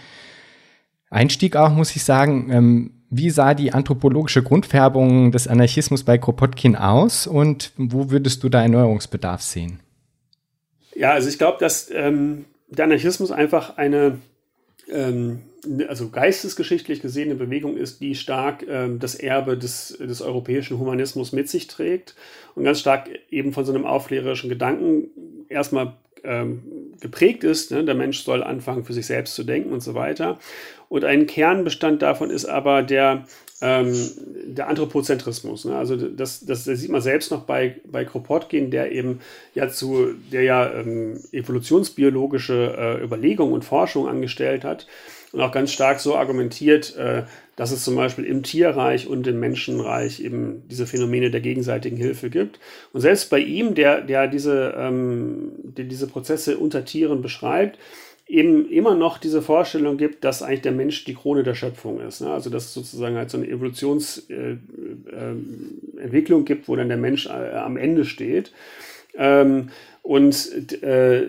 Einstieg auch, muss ich sagen. Ähm, wie sah die anthropologische Grundfärbung des Anarchismus bei Kropotkin aus und wo würdest du da Erneuerungsbedarf sehen? Ja, also ich glaube, dass ähm, der Anarchismus einfach eine, ähm, also geistesgeschichtlich gesehen, eine Bewegung ist, die stark ähm, das Erbe des, des europäischen Humanismus mit sich trägt und ganz stark eben von so einem aufklärerischen Gedanken erstmal ähm, geprägt ist. Ne? Der Mensch soll anfangen, für sich selbst zu denken und so weiter. Und ein Kernbestand davon ist aber der ähm, der Anthropozentrismus. Ne? Also das, das, das, sieht man selbst noch bei, bei Kropotkin, der eben ja zu, der ja ähm, evolutionsbiologische äh, Überlegungen und Forschung angestellt hat und auch ganz stark so argumentiert, äh, dass es zum Beispiel im Tierreich und im Menschenreich eben diese Phänomene der gegenseitigen Hilfe gibt. Und selbst bei ihm, der, der diese, ähm, der diese Prozesse unter Tieren beschreibt, eben immer noch diese Vorstellung gibt, dass eigentlich der Mensch die Krone der Schöpfung ist. Ne? Also dass es sozusagen halt so eine Evolutionsentwicklung äh, äh, gibt, wo dann der Mensch äh, am Ende steht. Ähm, und äh,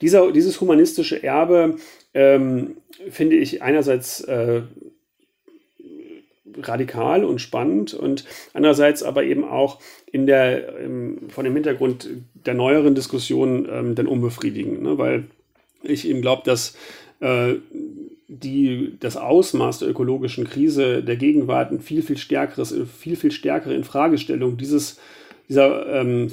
dieser, dieses humanistische Erbe ähm, finde ich einerseits äh, radikal und spannend und andererseits aber eben auch in der, im, von dem Hintergrund der neueren Diskussion ähm, dann unbefriedigend, ne? weil ich eben glaube, dass äh, die, das Ausmaß der ökologischen Krise der Gegenwart ein viel, viel stärkeres, viel, viel stärkere Infragestellung dieses, dieser ähm,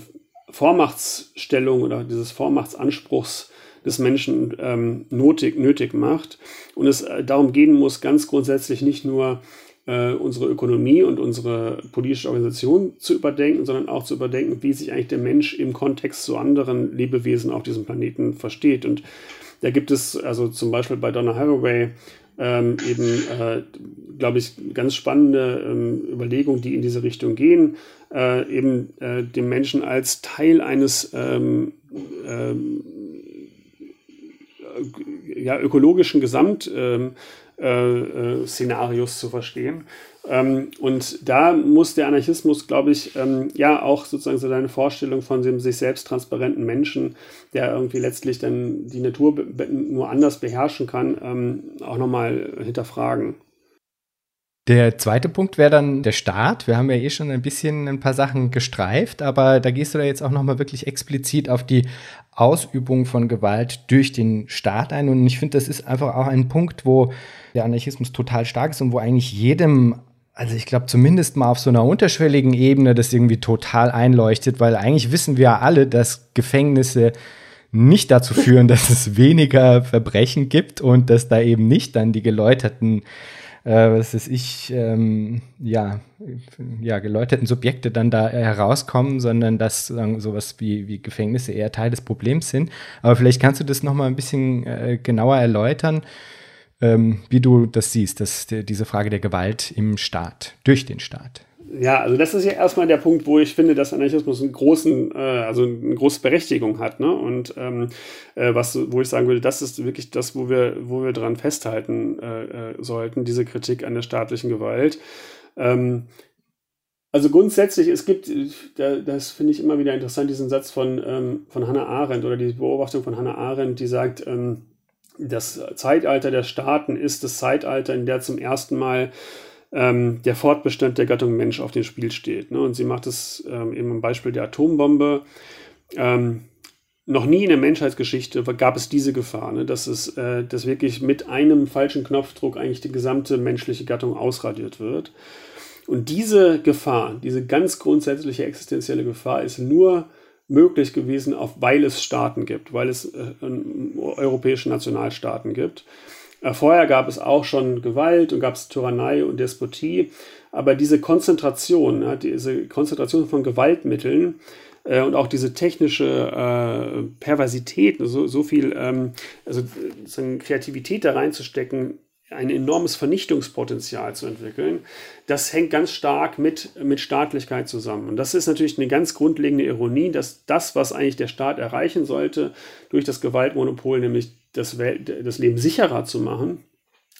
Vormachtsstellung oder dieses Vormachtsanspruchs des Menschen ähm, notig, nötig macht. Und es äh, darum gehen muss, ganz grundsätzlich nicht nur äh, unsere Ökonomie und unsere politische Organisation zu überdenken, sondern auch zu überdenken, wie sich eigentlich der Mensch im Kontext zu anderen Lebewesen auf diesem Planeten versteht. Und da gibt es also zum Beispiel bei Donna Haraway ähm, eben, äh, glaube ich, ganz spannende ähm, Überlegungen, die in diese Richtung gehen, äh, eben äh, den Menschen als Teil eines ähm, ähm ja, ökologischen Gesamt ähm, äh, äh, Szenarios zu verstehen. Ähm, und da muss der Anarchismus, glaube ich, ähm, ja auch sozusagen so deine Vorstellung von dem sich selbst transparenten Menschen, der irgendwie letztlich dann die Natur nur anders beherrschen kann, ähm, auch nochmal hinterfragen. Der zweite Punkt wäre dann der Staat. Wir haben ja eh schon ein bisschen ein paar Sachen gestreift, aber da gehst du da jetzt auch nochmal wirklich explizit auf die Ausübung von Gewalt durch den Staat ein. Und ich finde, das ist einfach auch ein Punkt, wo der Anarchismus total stark ist und wo eigentlich jedem, also ich glaube zumindest mal auf so einer unterschwelligen Ebene das irgendwie total einleuchtet, weil eigentlich wissen wir alle, dass Gefängnisse nicht dazu führen, dass es weniger Verbrechen gibt und dass da eben nicht dann die geläuterten äh, was ist ich, ähm, ja, ja, geläuterten Subjekte dann da herauskommen, sondern dass sagen, sowas wie, wie Gefängnisse eher Teil des Problems sind. Aber vielleicht kannst du das nochmal ein bisschen äh, genauer erläutern, ähm, wie du das siehst, dass die, diese Frage der Gewalt im Staat, durch den Staat. Ja, also das ist ja erstmal der Punkt, wo ich finde, dass Anarchismus einen großen, äh, also eine große Berechtigung hat, ne? Und ähm, äh, was, wo ich sagen würde, das ist wirklich das, wo wir, wo wir dran festhalten äh, äh sollten, diese Kritik an der staatlichen Gewalt. Ähm, also grundsätzlich, es gibt, das finde ich immer wieder interessant, diesen Satz von, ähm, von Hannah Arendt oder die Beobachtung von Hannah Arendt, die sagt, ähm, das Zeitalter der Staaten ist das Zeitalter, in der zum ersten Mal ähm, der Fortbestand der Gattung Mensch auf dem Spiel steht. Ne? Und sie macht es ähm, eben am Beispiel der Atombombe. Ähm, noch nie in der Menschheitsgeschichte gab es diese Gefahr, ne? dass es äh, dass wirklich mit einem falschen Knopfdruck eigentlich die gesamte menschliche Gattung ausradiert wird. Und diese Gefahr, diese ganz grundsätzliche existenzielle Gefahr ist nur möglich gewesen, auf, weil es Staaten gibt, weil es äh, europäische Nationalstaaten gibt. Äh, vorher gab es auch schon Gewalt und gab es Tyrannei und Despotie, aber diese Konzentration, ja, diese Konzentration von Gewaltmitteln äh, und auch diese technische äh, Perversität, so, so viel ähm, also, Kreativität da reinzustecken, ein enormes Vernichtungspotenzial zu entwickeln, das hängt ganz stark mit, mit Staatlichkeit zusammen. Und das ist natürlich eine ganz grundlegende Ironie, dass das, was eigentlich der Staat erreichen sollte, durch das Gewaltmonopol, nämlich das, Welt, das Leben sicherer zu machen,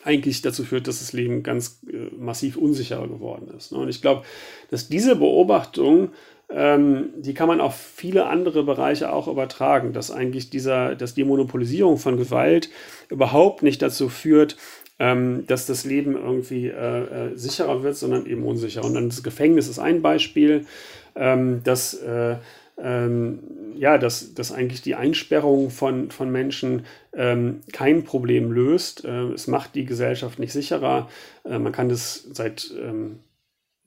eigentlich dazu führt, dass das Leben ganz äh, massiv unsicherer geworden ist. Ne? Und ich glaube, dass diese Beobachtung, ähm, die kann man auf viele andere Bereiche auch übertragen, dass eigentlich dieser, dass die Monopolisierung von Gewalt überhaupt nicht dazu führt, ähm, dass das Leben irgendwie äh, äh, sicherer wird, sondern eben unsicher. Und dann das Gefängnis ist ein Beispiel, ähm, dass äh, ähm, ja, dass, dass eigentlich die Einsperrung von, von Menschen ähm, kein Problem löst. Äh, es macht die Gesellschaft nicht sicherer. Äh, man kann das seit ähm,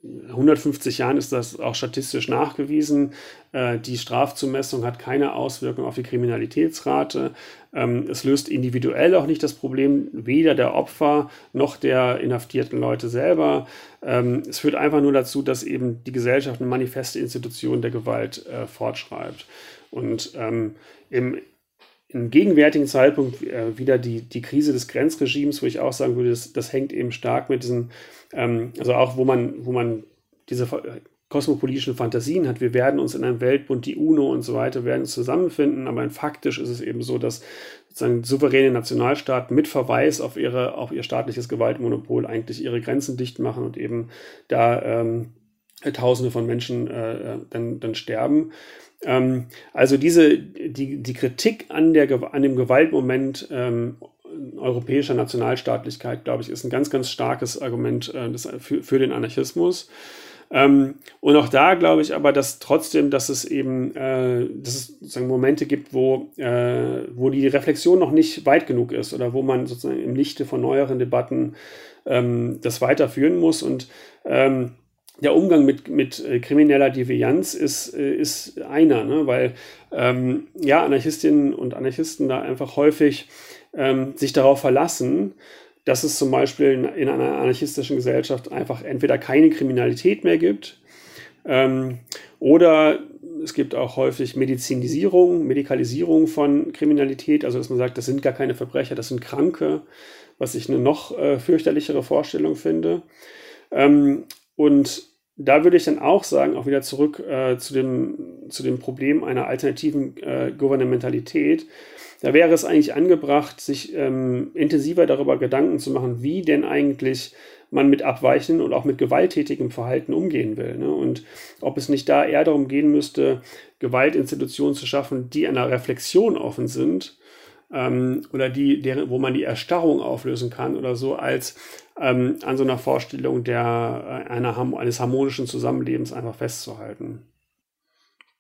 150 Jahren ist das auch statistisch nachgewiesen. Äh, die Strafzumessung hat keine Auswirkung auf die Kriminalitätsrate. Ähm, es löst individuell auch nicht das Problem, weder der Opfer noch der inhaftierten Leute selber. Ähm, es führt einfach nur dazu, dass eben die Gesellschaft eine manifeste Institution der Gewalt äh, fortschreibt. Und ähm, im, im gegenwärtigen Zeitpunkt äh, wieder die, die Krise des Grenzregimes, wo ich auch sagen würde, das, das hängt eben stark mit diesen, ähm, also auch wo man, wo man diese kosmopolitischen Fantasien hat. Wir werden uns in einem Weltbund, die UNO und so weiter, werden uns zusammenfinden, aber faktisch ist es eben so, dass sozusagen souveräne Nationalstaaten mit Verweis auf, ihre, auf ihr staatliches Gewaltmonopol eigentlich ihre Grenzen dicht machen und eben da ähm, Tausende von Menschen äh, dann, dann sterben. Ähm, also diese, die, die Kritik an, der, an dem Gewaltmoment ähm, europäischer Nationalstaatlichkeit, glaube ich, ist ein ganz, ganz starkes Argument äh, das, für, für den Anarchismus. Ähm, und auch da glaube ich aber, dass trotzdem, dass es eben äh, dass es sozusagen Momente gibt, wo, äh, wo die Reflexion noch nicht weit genug ist oder wo man sozusagen im Lichte von neueren Debatten ähm, das weiterführen muss. Und ähm, der Umgang mit, mit äh, krimineller Devianz ist, äh, ist einer, ne? weil ähm, ja, Anarchistinnen und Anarchisten da einfach häufig ähm, sich darauf verlassen, dass es zum Beispiel in, in einer anarchistischen Gesellschaft einfach entweder keine Kriminalität mehr gibt ähm, oder es gibt auch häufig Medizinisierung, Medikalisierung von Kriminalität, also dass man sagt, das sind gar keine Verbrecher, das sind Kranke, was ich eine noch äh, fürchterlichere Vorstellung finde. Ähm, und da würde ich dann auch sagen, auch wieder zurück äh, zu, dem, zu dem Problem einer alternativen äh, Gouvernementalität, da wäre es eigentlich angebracht, sich ähm, intensiver darüber Gedanken zu machen, wie denn eigentlich man mit abweichenden und auch mit gewalttätigem Verhalten umgehen will. Ne? Und ob es nicht da eher darum gehen müsste, Gewaltinstitutionen zu schaffen, die einer Reflexion offen sind ähm, oder die, deren, wo man die Erstarrung auflösen kann oder so, als ähm, an so einer Vorstellung der, äh, einer, eines harmonischen Zusammenlebens einfach festzuhalten.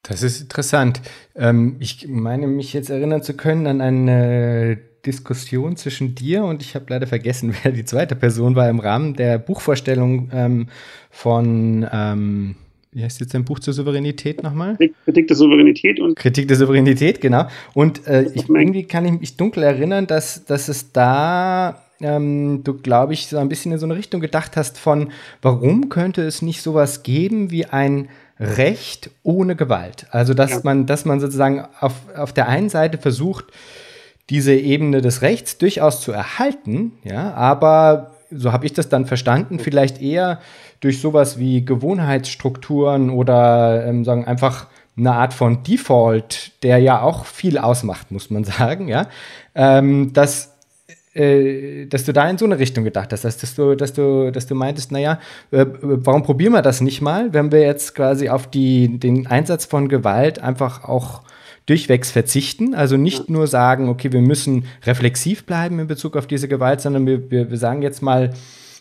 Das ist interessant. Ähm, ich meine, mich jetzt erinnern zu können an eine Diskussion zwischen dir und ich habe leider vergessen, [laughs] wer die zweite Person war im Rahmen der Buchvorstellung ähm, von, ähm, wie heißt jetzt dein Buch zur Souveränität nochmal? Kritik der Souveränität und Kritik der Souveränität, genau. Und äh, ich, irgendwie kann ich mich dunkel erinnern, dass, dass es da ähm, du, glaube ich, so ein bisschen in so eine Richtung gedacht hast von, warum könnte es nicht sowas geben wie ein Recht ohne Gewalt. Also dass ja. man, dass man sozusagen auf, auf der einen Seite versucht, diese Ebene des Rechts durchaus zu erhalten, ja, aber so habe ich das dann verstanden, vielleicht eher durch sowas wie Gewohnheitsstrukturen oder ähm, sagen einfach eine Art von Default, der ja auch viel ausmacht, muss man [laughs] sagen, ja, ähm, dass äh, dass du da in so eine Richtung gedacht hast, dass, du, dass, du, dass du meintest, naja, äh, warum probieren wir das nicht mal, wenn wir jetzt quasi auf die, den Einsatz von Gewalt einfach auch durchwegs verzichten. Also nicht nur sagen, okay, wir müssen reflexiv bleiben in Bezug auf diese Gewalt, sondern wir, wir, wir sagen jetzt mal,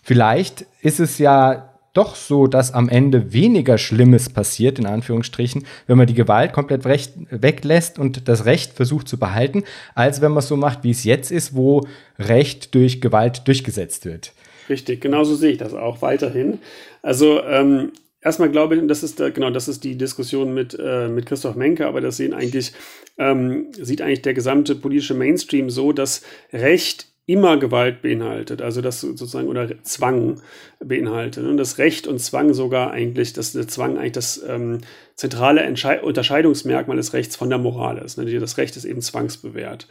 vielleicht ist es ja doch so, dass am Ende weniger Schlimmes passiert, in Anführungsstrichen, wenn man die Gewalt komplett recht, weglässt und das Recht versucht zu behalten, als wenn man es so macht, wie es jetzt ist, wo Recht durch Gewalt durchgesetzt wird. Richtig, genauso sehe ich das auch weiterhin. Also ähm, erstmal glaube ich, das ist da, genau, das ist die Diskussion mit, äh, mit Christoph Menke, aber das sehen eigentlich, ähm, sieht eigentlich der gesamte politische Mainstream so, dass Recht immer Gewalt beinhaltet, also das sozusagen oder Zwang beinhaltet. Und das Recht und Zwang sogar eigentlich, dass der Zwang eigentlich das ähm, zentrale Entschei Unterscheidungsmerkmal des Rechts von der Moral ist. Ne? Das Recht ist eben zwangsbewährt.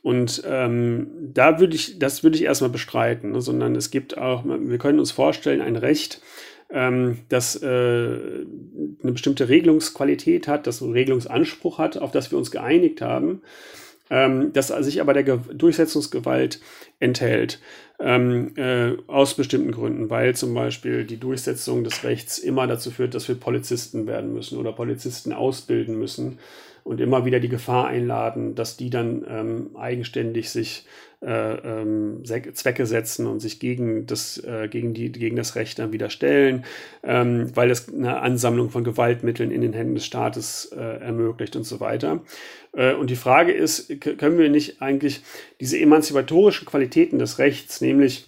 Und ähm, da würde ich, das würde ich erstmal bestreiten, ne? sondern es gibt auch, wir können uns vorstellen, ein Recht, ähm, das äh, eine bestimmte Regelungsqualität hat, das einen Regelungsanspruch hat, auf das wir uns geeinigt haben ähm, das sich aber der Ge Durchsetzungsgewalt enthält. Ähm, äh, aus bestimmten Gründen, weil zum Beispiel die Durchsetzung des Rechts immer dazu führt, dass wir Polizisten werden müssen oder Polizisten ausbilden müssen und immer wieder die Gefahr einladen, dass die dann ähm, eigenständig sich äh, ähm, Zwecke setzen und sich gegen das, äh, gegen die, gegen das Recht dann wieder stellen, ähm, weil es eine Ansammlung von Gewaltmitteln in den Händen des Staates äh, ermöglicht und so weiter. Äh, und die Frage ist, können wir nicht eigentlich diese emanzipatorischen Qualitäten des Rechts, nämlich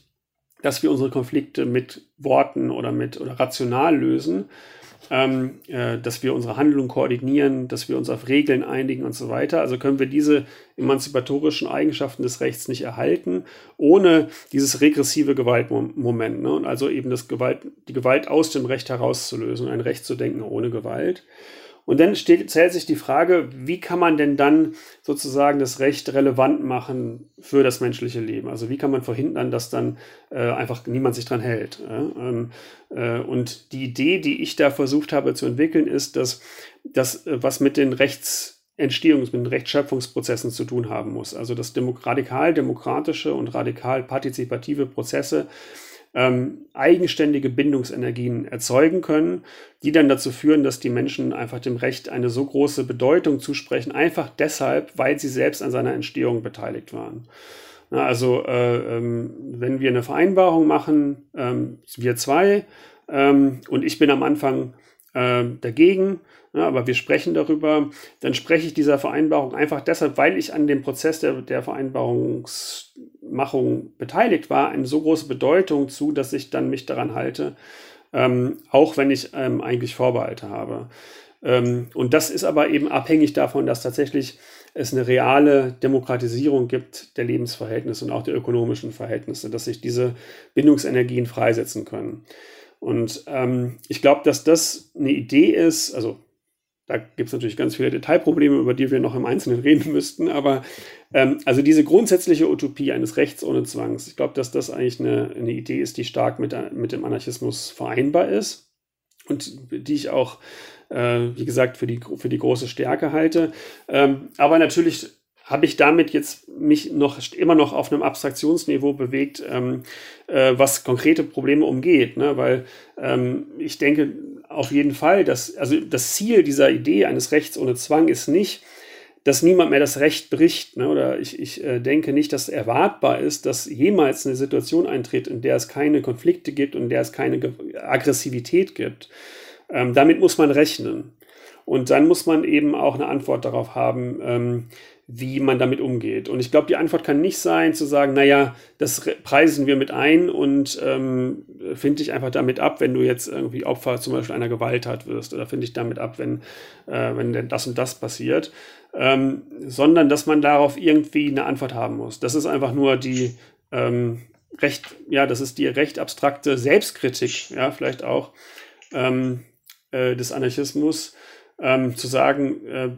dass wir unsere Konflikte mit Worten oder mit oder rational lösen, ähm, äh, dass wir unsere Handlung koordinieren, dass wir uns auf Regeln einigen und so weiter. Also können wir diese emanzipatorischen Eigenschaften des Rechts nicht erhalten, ohne dieses regressive Gewaltmoment. Ne? Und also eben das Gewalt, die Gewalt aus dem Recht herauszulösen, ein Recht zu denken ohne Gewalt. Und dann steht, zählt sich die Frage, wie kann man denn dann sozusagen das Recht relevant machen für das menschliche Leben? Also wie kann man verhindern, dass dann äh, einfach niemand sich dran hält? Ähm, äh, und die Idee, die ich da versucht habe zu entwickeln, ist, dass das, äh, was mit den Rechtsentstehungs-, mit den Rechtsschöpfungsprozessen zu tun haben muss. Also dass demo radikal demokratische und radikal partizipative Prozesse ähm, eigenständige Bindungsenergien erzeugen können, die dann dazu führen, dass die Menschen einfach dem Recht eine so große Bedeutung zusprechen, einfach deshalb, weil sie selbst an seiner Entstehung beteiligt waren. Na, also äh, ähm, wenn wir eine Vereinbarung machen, ähm, wir zwei, ähm, und ich bin am Anfang äh, dagegen, ja, aber wir sprechen darüber, dann spreche ich dieser Vereinbarung einfach deshalb, weil ich an dem Prozess der, der Vereinbarungsmachung beteiligt war, eine so große Bedeutung zu, dass ich dann mich daran halte, ähm, auch wenn ich ähm, eigentlich Vorbehalte habe. Ähm, und das ist aber eben abhängig davon, dass tatsächlich es eine reale Demokratisierung gibt der Lebensverhältnisse und auch der ökonomischen Verhältnisse, dass sich diese Bindungsenergien freisetzen können. Und ähm, ich glaube, dass das eine Idee ist, also da gibt es natürlich ganz viele Detailprobleme, über die wir noch im Einzelnen [laughs] reden müssten, aber ähm, also diese grundsätzliche Utopie eines Rechts ohne Zwangs, ich glaube, dass das eigentlich eine, eine Idee ist, die stark mit, mit dem Anarchismus vereinbar ist und die ich auch, äh, wie gesagt, für die, für die große Stärke halte. Ähm, aber natürlich habe ich damit jetzt mich noch immer noch auf einem Abstraktionsniveau bewegt, ähm, äh, was konkrete Probleme umgeht, ne? weil ähm, ich denke auf jeden Fall, dass also das Ziel dieser Idee eines Rechts ohne Zwang ist nicht, dass niemand mehr das Recht bricht. Ne? Oder ich, ich äh, denke nicht, dass erwartbar ist, dass jemals eine Situation eintritt, in der es keine Konflikte gibt und in der es keine Ge Aggressivität gibt. Ähm, damit muss man rechnen. Und dann muss man eben auch eine Antwort darauf haben, ähm, wie man damit umgeht. Und ich glaube, die Antwort kann nicht sein, zu sagen, naja, das preisen wir mit ein und ähm, finde ich einfach damit ab, wenn du jetzt irgendwie Opfer zum Beispiel einer Gewalttat wirst oder finde ich damit ab, wenn, äh, wenn denn das und das passiert, ähm, sondern dass man darauf irgendwie eine Antwort haben muss. Das ist einfach nur die ähm, recht, ja, das ist die recht abstrakte Selbstkritik, ja, vielleicht auch ähm, äh, des Anarchismus, ähm, zu sagen, äh,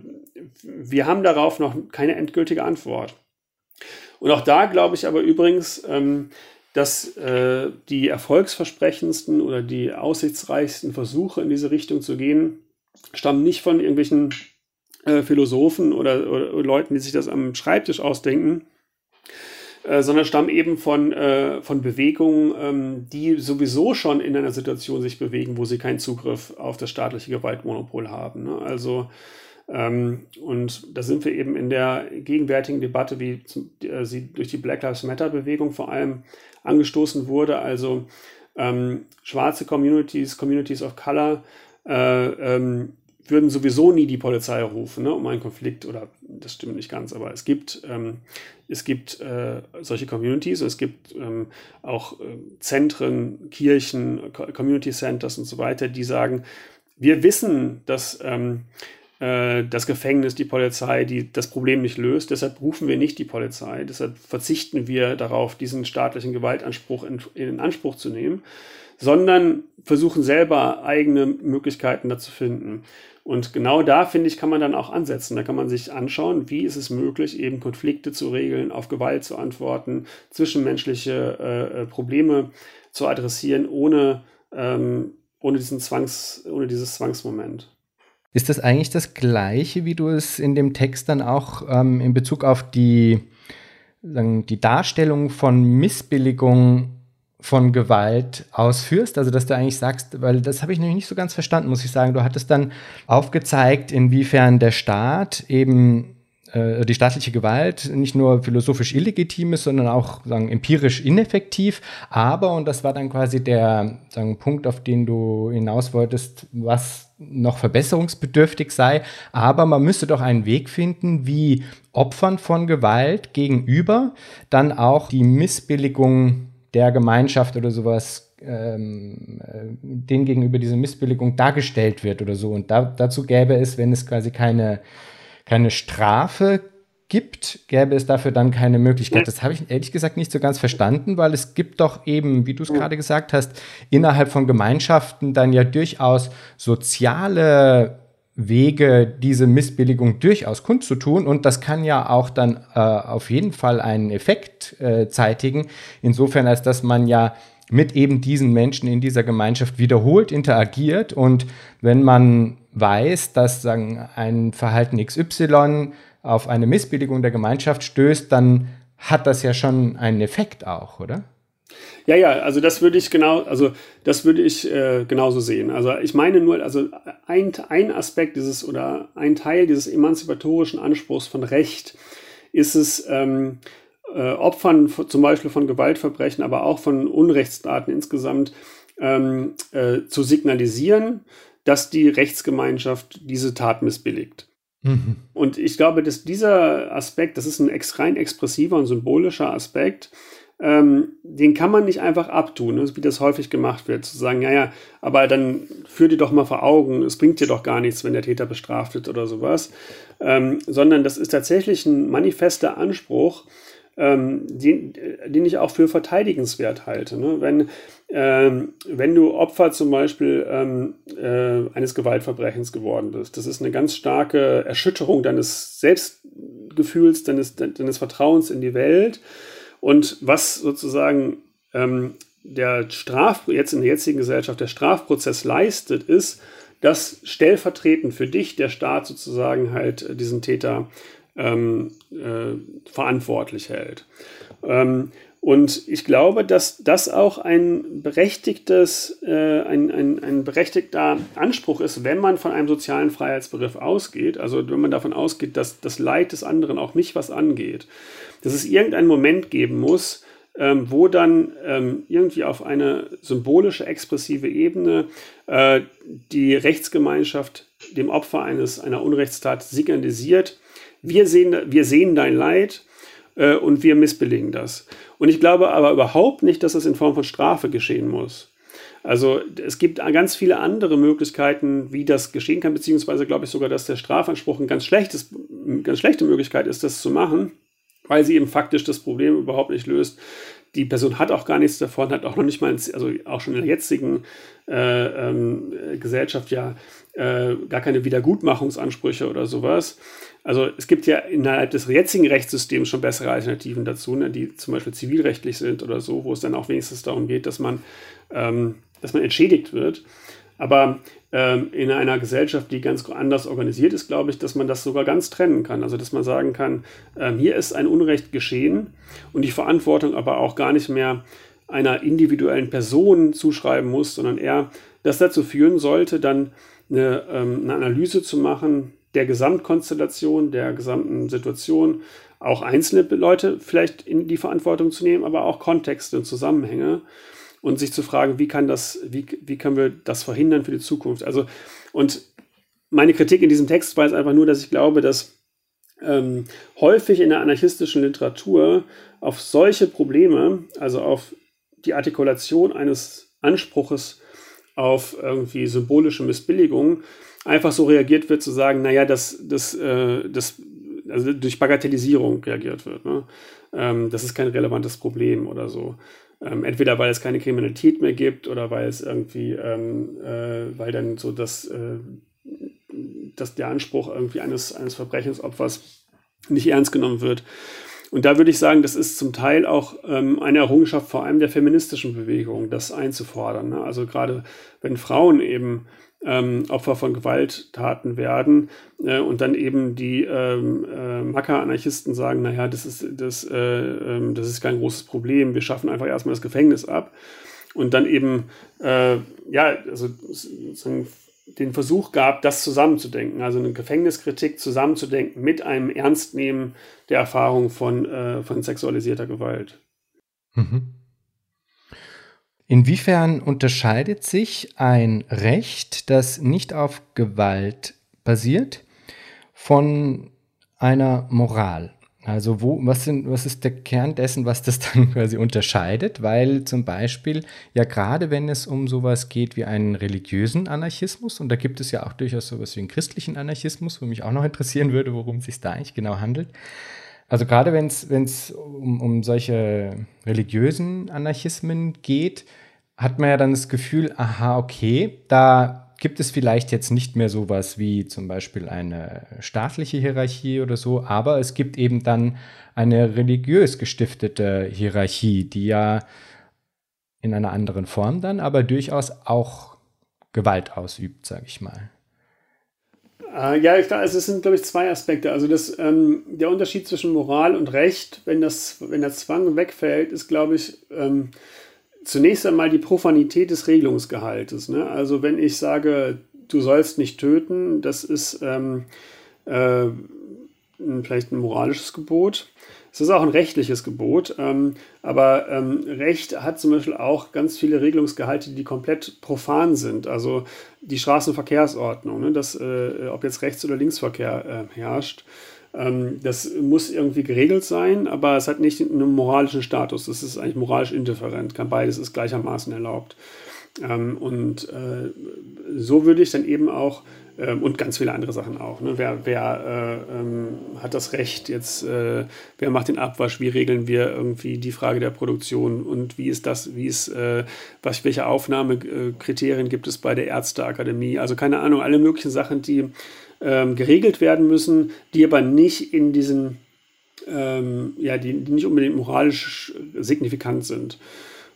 wir haben darauf noch keine endgültige Antwort. Und auch da glaube ich aber übrigens, ähm, dass äh, die erfolgsversprechendsten oder die aussichtsreichsten Versuche in diese Richtung zu gehen, stammen nicht von irgendwelchen äh, Philosophen oder, oder, Leuten, die sich das am Schreibtisch ausdenken, äh, sondern stammen eben von, äh, von Bewegungen, ähm, die sowieso schon in einer Situation sich bewegen, wo sie keinen Zugriff auf das staatliche Gewaltmonopol haben. Ne? Also und da sind wir eben in der gegenwärtigen Debatte, wie äh, sie durch die Black Lives Matter Bewegung vor allem angestoßen wurde. Also ähm, schwarze Communities, Communities of Color, äh, ähm, würden sowieso nie die Polizei rufen, ne, um einen Konflikt, oder das stimmt nicht ganz, aber es gibt, ähm, es gibt äh, solche Communities, es gibt ähm, auch äh, Zentren, Kirchen, Community Centers und so weiter, die sagen, wir wissen, dass ähm, äh, das Gefängnis, die Polizei, die das Problem nicht löst, deshalb rufen wir nicht die Polizei, deshalb verzichten wir darauf, diesen staatlichen Gewaltanspruch in, in Anspruch zu nehmen, sondern versuchen selber eigene Möglichkeiten dazu finden. Und genau da, finde ich, kann man dann auch ansetzen. Da kann man sich anschauen, wie ist es möglich, eben Konflikte zu regeln, auf Gewalt zu antworten, zwischenmenschliche äh, äh, Probleme zu adressieren, ohne, ähm, ohne, diesen Zwangs, ohne dieses Zwangsmoment. Ist das eigentlich das Gleiche, wie du es in dem Text dann auch ähm, in Bezug auf die, sagen, die Darstellung von Missbilligung von Gewalt ausführst. Also, dass du eigentlich sagst, weil das habe ich nämlich nicht so ganz verstanden, muss ich sagen. Du hattest dann aufgezeigt, inwiefern der Staat eben äh, die staatliche Gewalt nicht nur philosophisch illegitim ist, sondern auch sagen, empirisch ineffektiv. Aber, und das war dann quasi der sagen, Punkt, auf den du hinaus wolltest, was noch verbesserungsbedürftig sei. Aber man müsste doch einen Weg finden, wie Opfern von Gewalt gegenüber dann auch die Missbilligung der Gemeinschaft oder sowas ähm, äh, denen gegenüber diese Missbilligung dargestellt wird oder so. Und da, dazu gäbe es, wenn es quasi keine, keine Strafe gibt, gäbe es dafür dann keine Möglichkeit. Das habe ich ehrlich gesagt nicht so ganz verstanden, weil es gibt doch eben, wie du es gerade gesagt hast, innerhalb von Gemeinschaften dann ja durchaus soziale Wege, diese Missbilligung durchaus kundzutun. Und das kann ja auch dann äh, auf jeden Fall einen Effekt äh, zeitigen, insofern als dass man ja mit eben diesen Menschen in dieser Gemeinschaft wiederholt interagiert. Und wenn man weiß, dass sagen, ein Verhalten XY auf eine Missbilligung der Gemeinschaft stößt, dann hat das ja schon einen Effekt auch, oder? Ja, ja, also das würde ich genau, also das würde ich äh, genauso sehen. Also ich meine nur, also ein, ein Aspekt dieses oder ein Teil dieses emanzipatorischen Anspruchs von Recht ist es, ähm, äh, Opfern zum Beispiel von Gewaltverbrechen, aber auch von Unrechtsdaten insgesamt ähm, äh, zu signalisieren, dass die Rechtsgemeinschaft diese Tat missbilligt. Mhm. Und ich glaube, dass dieser Aspekt, das ist ein rein expressiver und symbolischer Aspekt, ähm, den kann man nicht einfach abtun, ne, wie das häufig gemacht wird, zu sagen, naja, aber dann führ dir doch mal vor Augen, es bringt dir doch gar nichts, wenn der Täter bestraft wird oder sowas, ähm, sondern das ist tatsächlich ein manifester Anspruch, ähm, den, den ich auch für verteidigenswert halte. Ne? Wenn, ähm, wenn du Opfer zum Beispiel ähm, äh, eines Gewaltverbrechens geworden bist, das ist eine ganz starke Erschütterung deines Selbstgefühls, deines, deines Vertrauens in die Welt. Und was sozusagen ähm, der Straf, jetzt in der jetzigen Gesellschaft der Strafprozess leistet, ist, dass stellvertretend für dich der Staat sozusagen halt diesen Täter ähm, äh, verantwortlich hält. Ähm, und ich glaube, dass das auch ein berechtigtes, äh, ein, ein, ein berechtigter Anspruch ist, wenn man von einem sozialen Freiheitsbegriff ausgeht. Also wenn man davon ausgeht, dass das Leid des anderen auch mich was angeht dass es irgendeinen Moment geben muss, ähm, wo dann ähm, irgendwie auf eine symbolische, expressive Ebene äh, die Rechtsgemeinschaft dem Opfer eines, einer Unrechtstat signalisiert, wir sehen, wir sehen dein Leid äh, und wir missbilligen das. Und ich glaube aber überhaupt nicht, dass das in Form von Strafe geschehen muss. Also es gibt ganz viele andere Möglichkeiten, wie das geschehen kann, beziehungsweise glaube ich sogar, dass der Strafanspruch eine ganz, schlechtes, ganz schlechte Möglichkeit ist, das zu machen weil sie eben faktisch das Problem überhaupt nicht löst. Die Person hat auch gar nichts davon, hat auch noch nicht mal, also auch schon in der jetzigen äh, ähm, Gesellschaft ja äh, gar keine Wiedergutmachungsansprüche oder sowas. Also es gibt ja innerhalb des jetzigen Rechtssystems schon bessere Alternativen dazu, ne, die zum Beispiel zivilrechtlich sind oder so, wo es dann auch wenigstens darum geht, dass man, ähm, dass man entschädigt wird. Aber ähm, in einer Gesellschaft, die ganz anders organisiert ist, glaube ich, dass man das sogar ganz trennen kann. Also dass man sagen kann, ähm, hier ist ein Unrecht geschehen und die Verantwortung aber auch gar nicht mehr einer individuellen Person zuschreiben muss, sondern eher das dazu führen sollte, dann eine, ähm, eine Analyse zu machen der Gesamtkonstellation, der gesamten Situation, auch einzelne Leute vielleicht in die Verantwortung zu nehmen, aber auch Kontexte und Zusammenhänge und sich zu fragen, wie kann das, wie, wie können wir das verhindern für die Zukunft? Also, und meine Kritik in diesem Text war jetzt einfach nur, dass ich glaube, dass ähm, häufig in der anarchistischen Literatur auf solche Probleme, also auf die Artikulation eines Anspruches auf irgendwie symbolische Missbilligung, einfach so reagiert wird, zu sagen, naja, das, das, äh, das, also durch Bagatellisierung reagiert wird. Ne? Ähm, das ist kein relevantes Problem oder so. Ähm, entweder weil es keine Kriminalität mehr gibt oder weil es irgendwie, ähm, äh, weil dann so das, äh, dass der Anspruch irgendwie eines, eines Verbrechensopfers nicht ernst genommen wird. Und da würde ich sagen, das ist zum Teil auch ähm, eine Errungenschaft vor allem der feministischen Bewegung, das einzufordern. Ne? Also gerade wenn Frauen eben ähm, Opfer von Gewalttaten werden äh, und dann eben die ähm, äh, Macker-Anarchisten sagen, naja, das ist, das, äh, ähm, das ist kein großes Problem, wir schaffen einfach erstmal das Gefängnis ab. Und dann eben, äh, ja, also sozusagen den Versuch gab, das zusammenzudenken, also eine Gefängniskritik zusammenzudenken mit einem Ernstnehmen der Erfahrung von, äh, von sexualisierter Gewalt. Mhm. Inwiefern unterscheidet sich ein Recht, das nicht auf Gewalt basiert, von einer Moral? Also wo, was, sind, was ist der Kern dessen, was das [laughs] dann quasi unterscheidet? Weil zum Beispiel, ja gerade wenn es um sowas geht wie einen religiösen Anarchismus, und da gibt es ja auch durchaus sowas wie einen christlichen Anarchismus, wo mich auch noch interessieren würde, worum es sich da eigentlich genau handelt. Also gerade wenn es um, um solche religiösen Anarchismen geht, hat man ja dann das Gefühl, aha, okay, da gibt es vielleicht jetzt nicht mehr sowas wie zum Beispiel eine staatliche Hierarchie oder so, aber es gibt eben dann eine religiös gestiftete Hierarchie, die ja in einer anderen Form dann, aber durchaus auch Gewalt ausübt, sage ich mal. Äh, ja, also es sind, glaube ich, zwei Aspekte. Also das, ähm, der Unterschied zwischen Moral und Recht, wenn, das, wenn der Zwang wegfällt, ist, glaube ich, ähm, zunächst einmal die Profanität des Regelungsgehaltes. Ne? Also wenn ich sage, du sollst nicht töten, das ist ähm, äh, vielleicht ein moralisches Gebot. Es ist auch ein rechtliches Gebot, ähm, aber ähm, Recht hat zum Beispiel auch ganz viele Regelungsgehalte, die komplett profan sind. Also die Straßenverkehrsordnung, ne, dass, äh, ob jetzt Rechts- oder Linksverkehr äh, herrscht. Ähm, das muss irgendwie geregelt sein, aber es hat nicht einen moralischen Status. Das ist eigentlich moralisch indifferent. Beides ist gleichermaßen erlaubt. Ähm, und äh, so würde ich dann eben auch und ganz viele andere Sachen auch. Ne? Wer, wer äh, ähm, hat das Recht jetzt, äh, wer macht den Abwasch, wie regeln wir irgendwie die Frage der Produktion und wie ist das, wie ist, äh, was, welche Aufnahmekriterien gibt es bei der Ärzteakademie? Also keine Ahnung, alle möglichen Sachen, die ähm, geregelt werden müssen, die aber nicht in diesen, ähm, ja, die, die nicht unbedingt moralisch signifikant sind.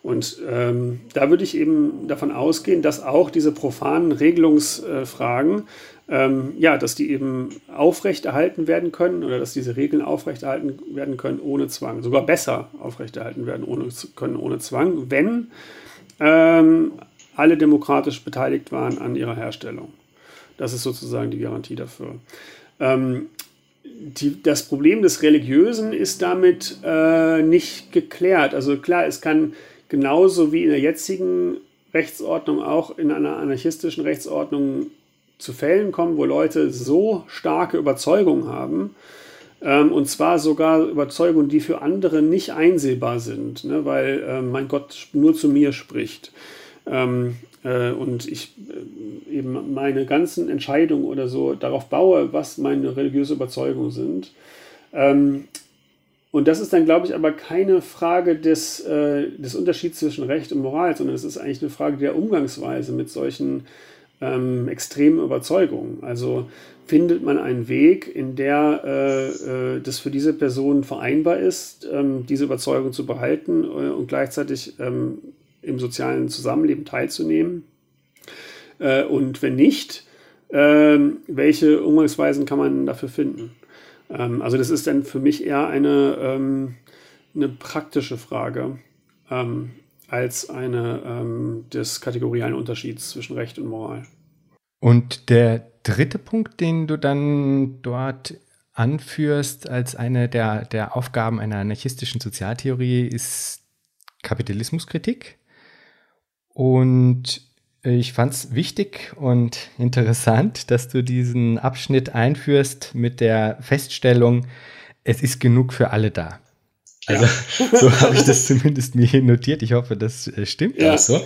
Und ähm, da würde ich eben davon ausgehen, dass auch diese profanen Regelungsfragen, ähm, ja, dass die eben aufrechterhalten werden können oder dass diese Regeln aufrechterhalten werden können ohne Zwang, sogar besser aufrechterhalten werden ohne, können ohne Zwang, wenn ähm, alle demokratisch beteiligt waren an ihrer Herstellung. Das ist sozusagen die Garantie dafür. Ähm, die, das Problem des Religiösen ist damit äh, nicht geklärt. Also klar, es kann genauso wie in der jetzigen Rechtsordnung auch in einer anarchistischen Rechtsordnung zu Fällen kommen, wo Leute so starke Überzeugungen haben, ähm, und zwar sogar Überzeugungen, die für andere nicht einsehbar sind, ne, weil äh, mein Gott nur zu mir spricht. Ähm, äh, und ich äh, eben meine ganzen Entscheidungen oder so darauf baue, was meine religiöse Überzeugungen sind. Ähm, und das ist dann, glaube ich, aber keine Frage des, äh, des Unterschieds zwischen Recht und Moral, sondern es ist eigentlich eine Frage der Umgangsweise mit solchen ähm, extremen Überzeugungen. Also findet man einen Weg, in der äh, äh, das für diese Person vereinbar ist, ähm, diese Überzeugung zu behalten äh, und gleichzeitig ähm, im sozialen Zusammenleben teilzunehmen. Äh, und wenn nicht, ähm, welche Umgangsweisen kann man dafür finden? Ähm, also das ist dann für mich eher eine, ähm, eine praktische Frage ähm, als eine ähm, des kategorialen Unterschieds zwischen Recht und Moral. Und der dritte Punkt, den du dann dort anführst als eine der, der Aufgaben einer anarchistischen Sozialtheorie, ist Kapitalismuskritik. Und ich fand es wichtig und interessant, dass du diesen Abschnitt einführst mit der Feststellung, es ist genug für alle da. Also ja. so habe ich das zumindest mir hier notiert. Ich hoffe, das äh, stimmt ja. auch so.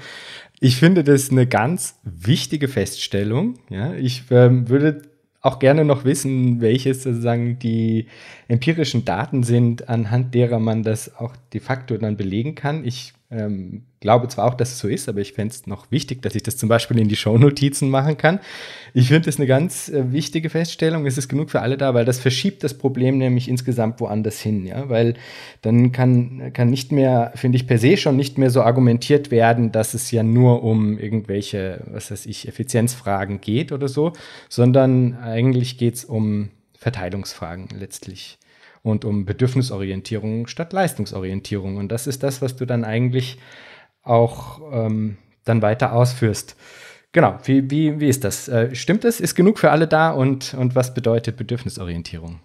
Ich finde das eine ganz wichtige Feststellung. Ja, ich ähm, würde auch gerne noch wissen, welche sozusagen die empirischen Daten sind, anhand derer man das auch de facto dann belegen kann. Ich ähm, glaube zwar auch, dass es so ist, aber ich fände es noch wichtig, dass ich das zum Beispiel in die Shownotizen machen kann. Ich finde das eine ganz äh, wichtige Feststellung. Es ist genug für alle da, weil das verschiebt das Problem nämlich insgesamt woanders hin, ja, weil dann kann, kann nicht mehr, finde ich per se schon nicht mehr so argumentiert werden, dass es ja nur um irgendwelche, was weiß ich, Effizienzfragen geht oder so, sondern eigentlich geht es um Verteilungsfragen letztlich und um Bedürfnisorientierung statt Leistungsorientierung. Und das ist das, was du dann eigentlich auch ähm, dann weiter ausführst. Genau, wie, wie, wie ist das? Äh, stimmt es? Ist genug für alle da und, und was bedeutet Bedürfnisorientierung?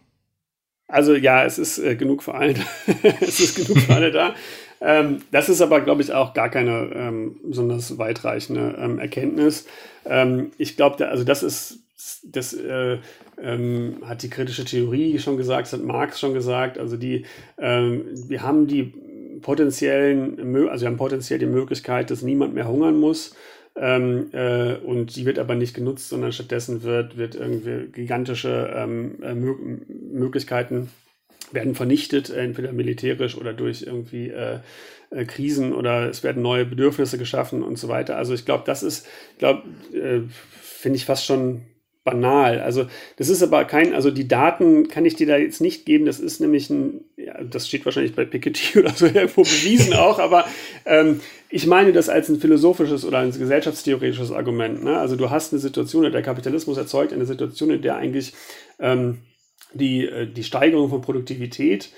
Also ja, es ist äh, genug für alle. [laughs] es ist genug für alle da. [laughs] Ähm, das ist aber, glaube ich, auch gar keine ähm, besonders weitreichende ähm, Erkenntnis. Ähm, ich glaube, also das ist das äh, ähm, hat die kritische Theorie schon gesagt, das hat Marx schon gesagt. Also die, ähm, wir haben die potenziellen, also wir haben potenziell die Möglichkeit, dass niemand mehr hungern muss. Ähm, äh, und die wird aber nicht genutzt, sondern stattdessen wird, wird irgendwie gigantische ähm, äh, Möglichkeiten werden vernichtet, entweder militärisch oder durch irgendwie äh, äh, Krisen oder es werden neue Bedürfnisse geschaffen und so weiter. Also ich glaube, das ist, glaube, äh, finde ich fast schon banal. Also das ist aber kein, also die Daten kann ich dir da jetzt nicht geben. Das ist nämlich ein, ja, das steht wahrscheinlich bei Piketty [laughs] oder so irgendwo bewiesen [laughs] auch, aber ähm, ich meine das als ein philosophisches oder ein gesellschaftstheoretisches Argument. Ne? Also du hast eine Situation, der Kapitalismus erzeugt eine Situation, in der eigentlich ähm, die, äh, die Steigerung von Produktivität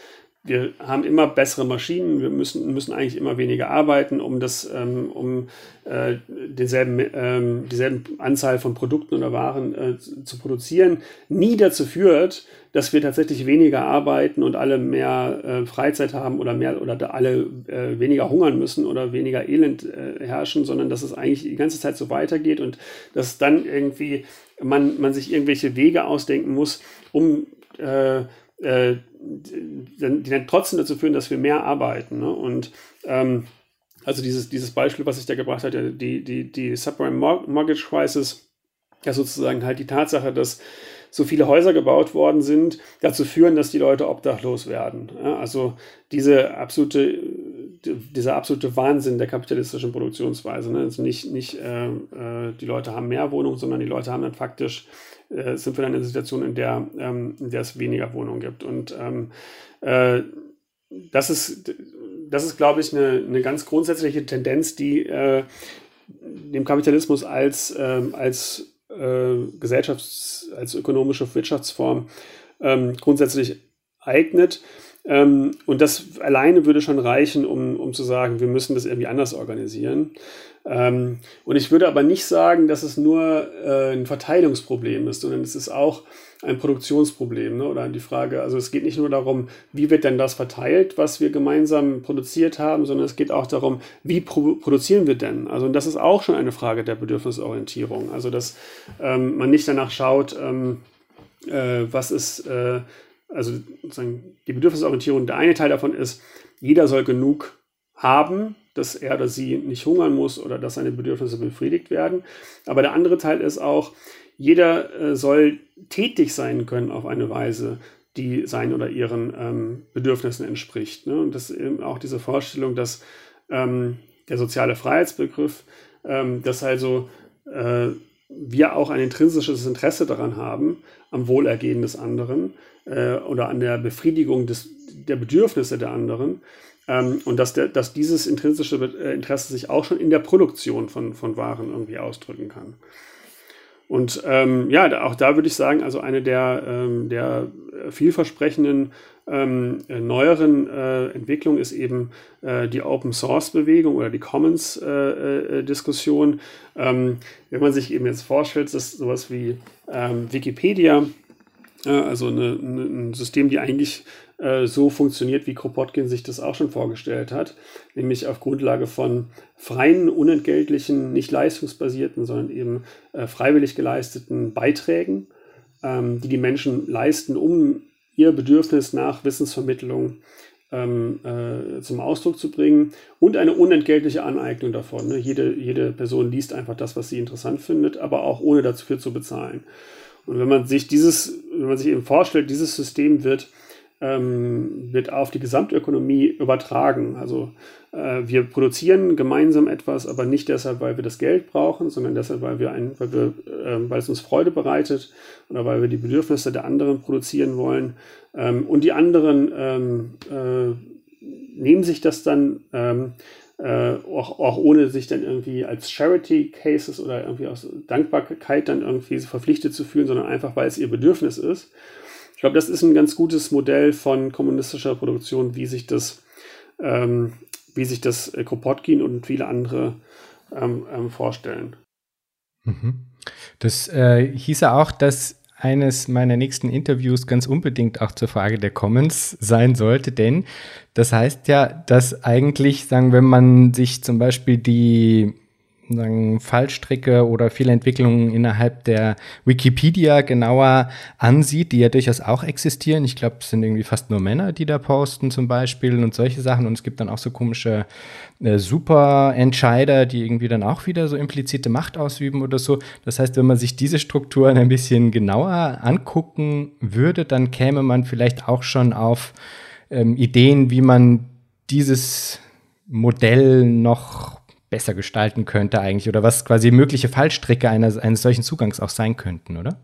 wir haben immer bessere Maschinen, wir müssen, müssen eigentlich immer weniger arbeiten, um, das, ähm, um äh, denselben, ähm, dieselben Anzahl von Produkten oder Waren äh, zu produzieren, nie dazu führt, dass wir tatsächlich weniger arbeiten und alle mehr äh, Freizeit haben oder mehr oder alle äh, weniger hungern müssen oder weniger Elend äh, herrschen, sondern dass es eigentlich die ganze Zeit so weitergeht und dass dann irgendwie man, man sich irgendwelche Wege ausdenken muss, um äh, äh, die dann trotzdem dazu führen, dass wir mehr arbeiten. Ne? Und ähm, also dieses, dieses Beispiel, was ich da gebracht hatte, die, die, die Subprime Mortgage Crisis, ja sozusagen halt die Tatsache, dass so viele Häuser gebaut worden sind, dazu führen, dass die Leute obdachlos werden. Ja, also diese absolute, dieser absolute Wahnsinn der kapitalistischen Produktionsweise. Ne? Also nicht, nicht äh, äh, die Leute haben mehr Wohnungen, sondern die Leute haben dann faktisch, äh, sind wir dann in einer Situation, in der, ähm, in der es weniger Wohnungen gibt. Und ähm, äh, das ist, das ist, glaube ich, eine, eine ganz grundsätzliche Tendenz, die äh, dem Kapitalismus als, ähm, als äh, Gesellschafts-, als ökonomische Wirtschaftsform ähm, grundsätzlich eignet. Ähm, und das alleine würde schon reichen, um, um zu sagen, wir müssen das irgendwie anders organisieren. Ähm, und ich würde aber nicht sagen, dass es nur äh, ein Verteilungsproblem ist, sondern es ist auch ein Produktionsproblem. Ne? Oder die Frage, also es geht nicht nur darum, wie wird denn das verteilt, was wir gemeinsam produziert haben, sondern es geht auch darum, wie pro produzieren wir denn? Also und das ist auch schon eine Frage der Bedürfnisorientierung. Also dass ähm, man nicht danach schaut, ähm, äh, was ist, äh, also sozusagen die Bedürfnisorientierung, der eine Teil davon ist, jeder soll genug haben, dass er oder sie nicht hungern muss oder dass seine Bedürfnisse befriedigt werden. Aber der andere Teil ist auch, jeder äh, soll tätig sein können auf eine Weise, die seinen oder ihren ähm, Bedürfnissen entspricht. Ne? Und das ist eben auch diese Vorstellung, dass ähm, der soziale Freiheitsbegriff, ähm, dass also äh, wir auch ein intrinsisches Interesse daran haben, am Wohlergehen des anderen äh, oder an der Befriedigung des, der Bedürfnisse der anderen. Ähm, und dass, der, dass dieses intrinsische äh, Interesse sich auch schon in der Produktion von, von Waren irgendwie ausdrücken kann. Und ähm, ja, auch da würde ich sagen, also eine der, ähm, der vielversprechenden ähm, neueren äh, Entwicklungen ist eben äh, die Open Source Bewegung oder die Commons äh, äh Diskussion. Ähm, wenn man sich eben jetzt vorstellt, dass sowas wie ähm, Wikipedia, äh, also eine, eine, ein System, die eigentlich äh, so funktioniert, wie Kropotkin sich das auch schon vorgestellt hat, nämlich auf Grundlage von freien, unentgeltlichen, nicht leistungsbasierten, sondern eben äh, freiwillig geleisteten Beiträgen, ähm, die die Menschen leisten, um ihr Bedürfnis nach Wissensvermittlung ähm, äh, zum Ausdruck zu bringen und eine unentgeltliche Aneignung davon. Ne? Jede, jede Person liest einfach das, was sie interessant findet, aber auch ohne dafür zu bezahlen. Und wenn man sich dieses, wenn man sich eben vorstellt, dieses System wird ähm, wird auf die Gesamtökonomie übertragen. Also äh, wir produzieren gemeinsam etwas, aber nicht deshalb, weil wir das Geld brauchen, sondern deshalb, weil wir ein, weil wir, äh, weil es uns Freude bereitet oder weil wir die Bedürfnisse der anderen produzieren wollen. Ähm, und die anderen ähm, äh, nehmen sich das dann ähm, äh, auch, auch, ohne sich dann irgendwie als Charity Cases oder irgendwie aus Dankbarkeit dann irgendwie verpflichtet zu fühlen, sondern einfach, weil es ihr Bedürfnis ist. Ich glaube, das ist ein ganz gutes Modell von kommunistischer Produktion, wie sich das, ähm, wie sich das äh, Kropotkin und viele andere ähm, ähm, vorstellen. Mhm. Das äh, hieße auch, dass eines meiner nächsten Interviews ganz unbedingt auch zur Frage der Commons sein sollte, denn das heißt ja, dass eigentlich, sagen, wenn man sich zum Beispiel die sagen, Fallstricke oder viele Entwicklungen innerhalb der Wikipedia genauer ansieht, die ja durchaus auch existieren. Ich glaube, es sind irgendwie fast nur Männer, die da posten zum Beispiel und solche Sachen. Und es gibt dann auch so komische äh, Superentscheider, die irgendwie dann auch wieder so implizite Macht ausüben oder so. Das heißt, wenn man sich diese Strukturen ein bisschen genauer angucken würde, dann käme man vielleicht auch schon auf ähm, Ideen, wie man dieses Modell noch besser gestalten könnte eigentlich oder was quasi mögliche Fallstricke eines, eines solchen Zugangs auch sein könnten, oder?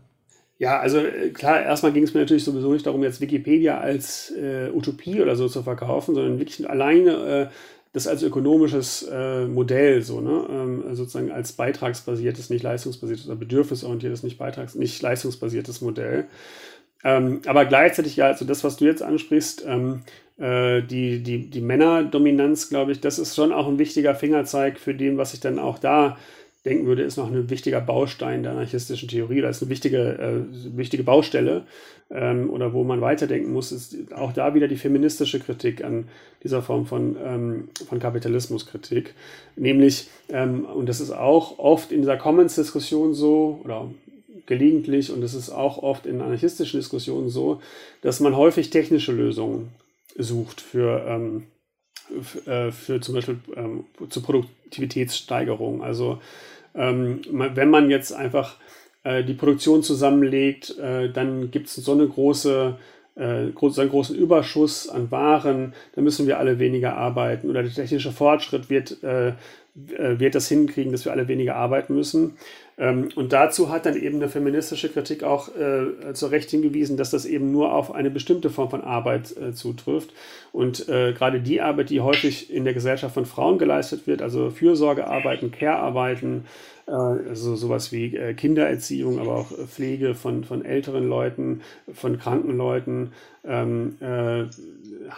Ja, also äh, klar, erstmal ging es mir natürlich sowieso nicht darum, jetzt Wikipedia als äh, Utopie oder so zu verkaufen, sondern wirklich alleine äh, das als ökonomisches äh, Modell, so, ne? Ähm, sozusagen als beitragsbasiertes, nicht leistungsbasiertes oder bedürfnisorientiertes, nicht beitrags-, nicht leistungsbasiertes Modell. Ähm, aber gleichzeitig ja, also das, was du jetzt ansprichst, ähm, äh, die, die, die Männerdominanz, glaube ich, das ist schon auch ein wichtiger Fingerzeig für den, was ich dann auch da denken würde, ist noch ein wichtiger Baustein der anarchistischen Theorie. Das ist eine wichtige, äh, wichtige Baustelle ähm, oder wo man weiterdenken muss, ist auch da wieder die feministische Kritik an dieser Form von, ähm, von Kapitalismuskritik. Nämlich, ähm, und das ist auch oft in dieser Commons-Diskussion so, oder gelegentlich, und es ist auch oft in anarchistischen Diskussionen so, dass man häufig technische Lösungen sucht für, ähm, für, äh, für zum Beispiel ähm, zur Produktivitätssteigerung. Also ähm, wenn man jetzt einfach äh, die Produktion zusammenlegt, äh, dann gibt es so eine große äh, einen großen Überschuss an Waren, dann müssen wir alle weniger arbeiten oder der technische Fortschritt wird, äh, äh, wird das hinkriegen, dass wir alle weniger arbeiten müssen. Ähm, und dazu hat dann eben eine feministische Kritik auch äh, zu Recht hingewiesen, dass das eben nur auf eine bestimmte Form von Arbeit äh, zutrifft. Und äh, gerade die Arbeit, die häufig in der Gesellschaft von Frauen geleistet wird, also Fürsorgearbeiten, Care-Arbeiten, äh, also sowas wie äh, Kindererziehung, aber auch Pflege von, von älteren Leuten, von kranken Leuten, ähm, äh,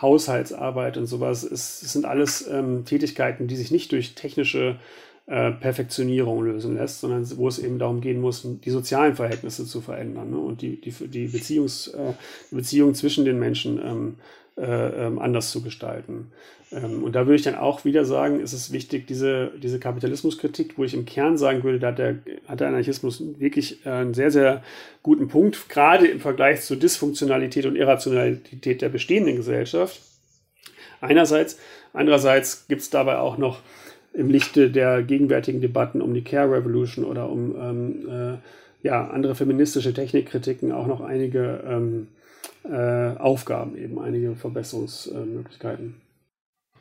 Haushaltsarbeit und sowas. Es, es sind alles ähm, Tätigkeiten, die sich nicht durch technische äh, Perfektionierung lösen lässt, sondern wo es eben darum gehen muss, die sozialen Verhältnisse zu verändern ne? und die, die, die, Beziehungs, äh, Beziehung zwischen den Menschen ähm, äh, ähm, anders zu gestalten. Ähm, und da würde ich dann auch wieder sagen, ist es wichtig, diese, diese Kapitalismuskritik, wo ich im Kern sagen würde, da hat der, hat der Anarchismus wirklich äh, einen sehr, sehr guten Punkt, gerade im Vergleich zur Dysfunktionalität und Irrationalität der bestehenden Gesellschaft. Einerseits, andererseits gibt es dabei auch noch im Lichte der gegenwärtigen Debatten um die Care Revolution oder um ähm, äh, ja, andere feministische Technikkritiken auch noch einige ähm, äh, Aufgaben, eben einige Verbesserungsmöglichkeiten.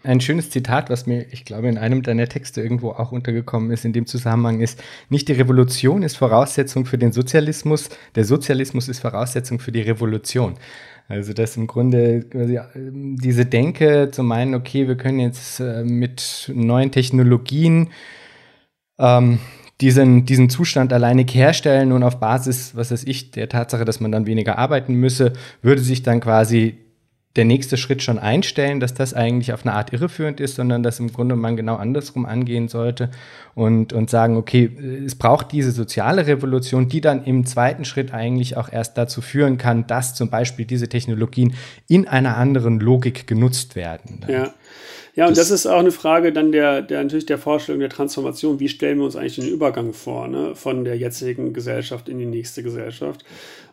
Ein schönes Zitat, was mir, ich glaube, in einem deiner Texte irgendwo auch untergekommen ist, in dem Zusammenhang ist, nicht die Revolution ist Voraussetzung für den Sozialismus, der Sozialismus ist Voraussetzung für die Revolution. Also dass im Grunde diese Denke zu meinen, okay, wir können jetzt äh, mit neuen Technologien ähm, diesen, diesen Zustand alleinig herstellen und auf Basis, was weiß ich, der Tatsache, dass man dann weniger arbeiten müsse, würde sich dann quasi der nächste Schritt schon einstellen, dass das eigentlich auf eine Art irreführend ist, sondern dass im Grunde man genau andersrum angehen sollte und, und sagen, okay, es braucht diese soziale Revolution, die dann im zweiten Schritt eigentlich auch erst dazu führen kann, dass zum Beispiel diese Technologien in einer anderen Logik genutzt werden. Ja. Ja, und das, das, ist auch eine Frage dann der, der natürlich der Vorstellung der Transformation. Wie stellen wir uns eigentlich den Übergang vor, ne, von der jetzigen Gesellschaft in die nächste Gesellschaft?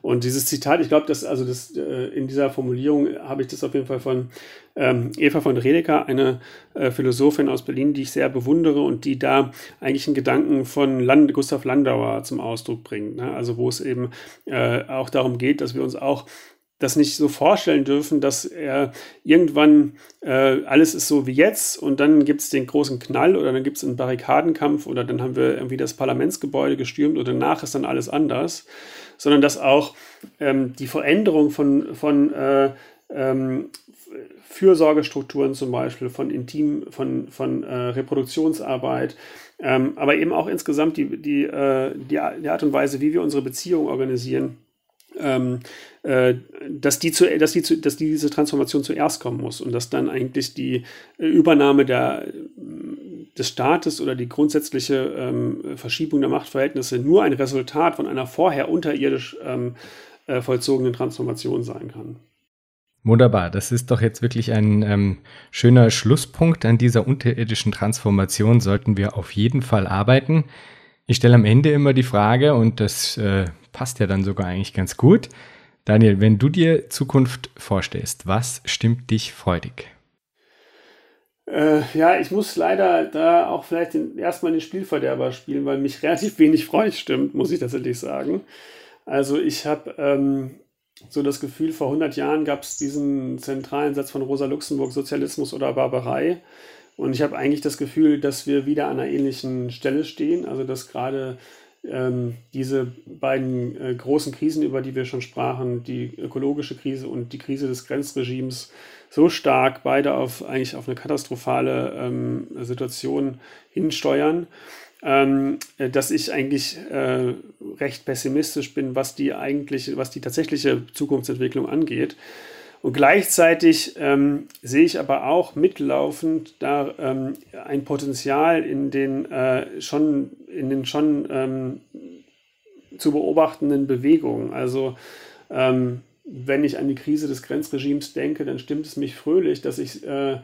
Und dieses Zitat, ich glaube, dass also das äh, in dieser Formulierung habe ich das auf jeden Fall von ähm, Eva von Redeker, eine äh, Philosophin aus Berlin, die ich sehr bewundere und die da eigentlich einen Gedanken von Land, Gustav Landauer zum Ausdruck bringt. Ne? Also wo es eben äh, auch darum geht, dass wir uns auch das nicht so vorstellen dürfen, dass er irgendwann äh, alles ist so wie jetzt und dann gibt es den großen Knall oder dann gibt es einen Barrikadenkampf oder dann haben wir irgendwie das Parlamentsgebäude gestürmt oder danach ist dann alles anders, sondern dass auch ähm, die Veränderung von, von äh, ähm, Fürsorgestrukturen zum Beispiel, von Intim, von, von äh, Reproduktionsarbeit, ähm, aber eben auch insgesamt die, die, äh, die, Art und Weise, wie wir unsere Beziehung organisieren, ähm, äh, dass, die zu, dass, die zu, dass diese Transformation zuerst kommen muss und dass dann eigentlich die äh, Übernahme der, des Staates oder die grundsätzliche ähm, Verschiebung der Machtverhältnisse nur ein Resultat von einer vorher unterirdisch ähm, äh, vollzogenen Transformation sein kann. Wunderbar, das ist doch jetzt wirklich ein ähm, schöner Schlusspunkt. An dieser unterirdischen Transformation sollten wir auf jeden Fall arbeiten. Ich stelle am Ende immer die Frage, und das äh, passt ja dann sogar eigentlich ganz gut. Daniel, wenn du dir Zukunft vorstellst, was stimmt dich freudig? Äh, ja, ich muss leider da auch vielleicht den, erstmal den Spielverderber spielen, weil mich [laughs] relativ wenig freudig stimmt, muss ich tatsächlich sagen. Also ich habe ähm, so das Gefühl, vor 100 Jahren gab es diesen zentralen Satz von Rosa Luxemburg, Sozialismus oder Barbarei. Und ich habe eigentlich das Gefühl, dass wir wieder an einer ähnlichen Stelle stehen. Also dass gerade ähm, diese beiden äh, großen Krisen, über die wir schon sprachen, die ökologische Krise und die Krise des Grenzregimes, so stark beide auf eigentlich auf eine katastrophale ähm, Situation hinsteuern, ähm, dass ich eigentlich äh, recht pessimistisch bin, was die eigentliche, was die tatsächliche Zukunftsentwicklung angeht. Und gleichzeitig ähm, sehe ich aber auch mitlaufend da ähm, ein Potenzial in den äh, schon, in den schon ähm, zu beobachtenden Bewegungen. Also ähm, wenn ich an die Krise des Grenzregimes denke, dann stimmt es mich fröhlich, dass ich äh,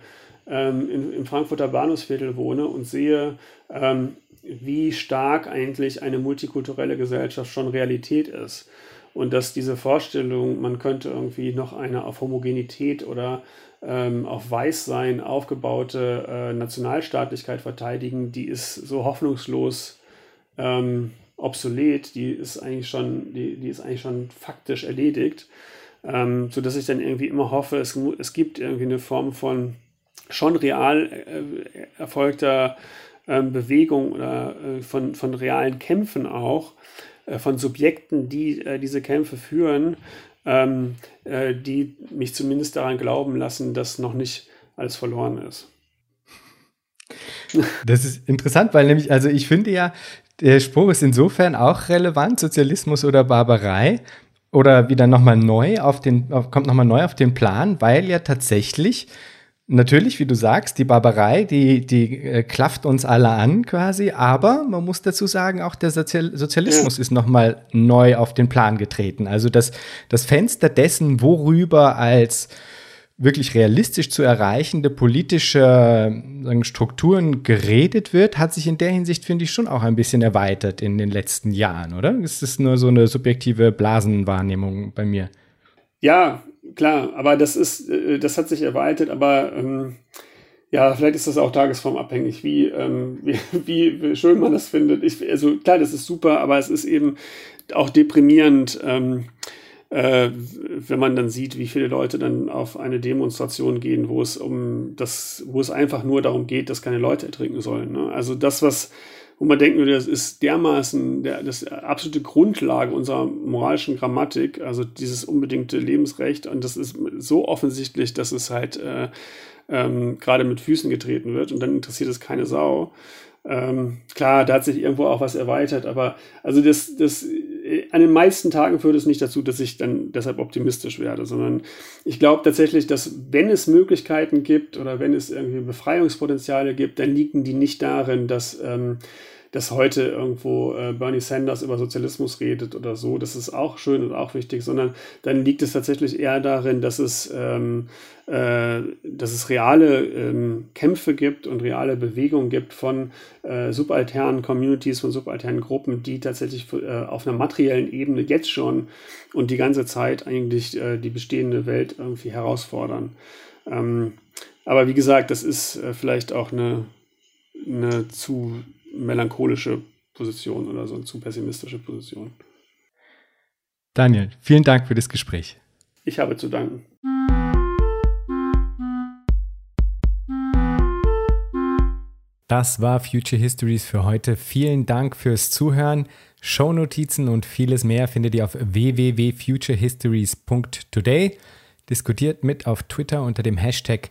ähm, in, im Frankfurter Bahnhofsviertel wohne und sehe, ähm, wie stark eigentlich eine multikulturelle Gesellschaft schon Realität ist. Und dass diese Vorstellung, man könnte irgendwie noch eine auf Homogenität oder ähm, auf Weißsein aufgebaute äh, Nationalstaatlichkeit verteidigen, die ist so hoffnungslos ähm, obsolet, die ist eigentlich schon, die, die ist eigentlich schon faktisch erledigt. Ähm, sodass ich dann irgendwie immer hoffe, es, es gibt irgendwie eine Form von schon real äh, erfolgter äh, Bewegung oder äh, von, von realen Kämpfen auch, äh, von Subjekten, die äh, diese Kämpfe führen, ähm, äh, die mich zumindest daran glauben lassen, dass noch nicht alles verloren ist. Das ist interessant, weil nämlich, also ich finde ja, der Spruch ist insofern auch relevant, Sozialismus oder Barbarei, oder wieder nochmal neu auf den, kommt nochmal neu auf den Plan, weil ja tatsächlich Natürlich, wie du sagst, die Barbarei, die, die äh, klafft uns alle an quasi, aber man muss dazu sagen, auch der Sozial Sozialismus ist nochmal neu auf den Plan getreten. Also das, das Fenster dessen, worüber als wirklich realistisch zu erreichende politische Strukturen geredet wird, hat sich in der Hinsicht, finde ich, schon auch ein bisschen erweitert in den letzten Jahren, oder? Ist das nur so eine subjektive Blasenwahrnehmung bei mir? Ja, klar, aber das ist, äh, das hat sich erweitert, aber ähm, ja, vielleicht ist das auch tagesformabhängig, wie, ähm, [laughs] wie, wie, schön man das findet. Ich, also klar, das ist super, aber es ist eben auch deprimierend, ähm, äh, wenn man dann sieht, wie viele Leute dann auf eine Demonstration gehen, wo es um das, wo es einfach nur darum geht, dass keine Leute ertrinken sollen. Ne? Also das, was wo man denken würde, das ist dermaßen der, das absolute Grundlage unserer moralischen Grammatik, also dieses unbedingte Lebensrecht. Und das ist so offensichtlich, dass es halt äh, ähm, gerade mit Füßen getreten wird und dann interessiert es keine Sau. Ähm, klar, da hat sich irgendwo auch was erweitert, aber also das, das an den meisten Tagen führt es nicht dazu, dass ich dann deshalb optimistisch werde, sondern ich glaube tatsächlich, dass wenn es Möglichkeiten gibt oder wenn es irgendwie Befreiungspotenziale gibt, dann liegen die nicht darin, dass ähm, dass heute irgendwo äh, Bernie Sanders über Sozialismus redet oder so. Das ist auch schön und auch wichtig, sondern dann liegt es tatsächlich eher darin, dass es, ähm, äh, dass es reale ähm, Kämpfe gibt und reale Bewegungen gibt von äh, subalternen Communities, von subalternen Gruppen, die tatsächlich äh, auf einer materiellen Ebene jetzt schon und die ganze Zeit eigentlich äh, die bestehende Welt irgendwie herausfordern. Ähm, aber wie gesagt, das ist äh, vielleicht auch eine, eine zu melancholische Position oder so eine zu pessimistische Position. Daniel, vielen Dank für das Gespräch. Ich habe zu danken. Das war Future Histories für heute. Vielen Dank fürs Zuhören. Shownotizen und vieles mehr findet ihr auf www.futurehistories.today. Diskutiert mit auf Twitter unter dem Hashtag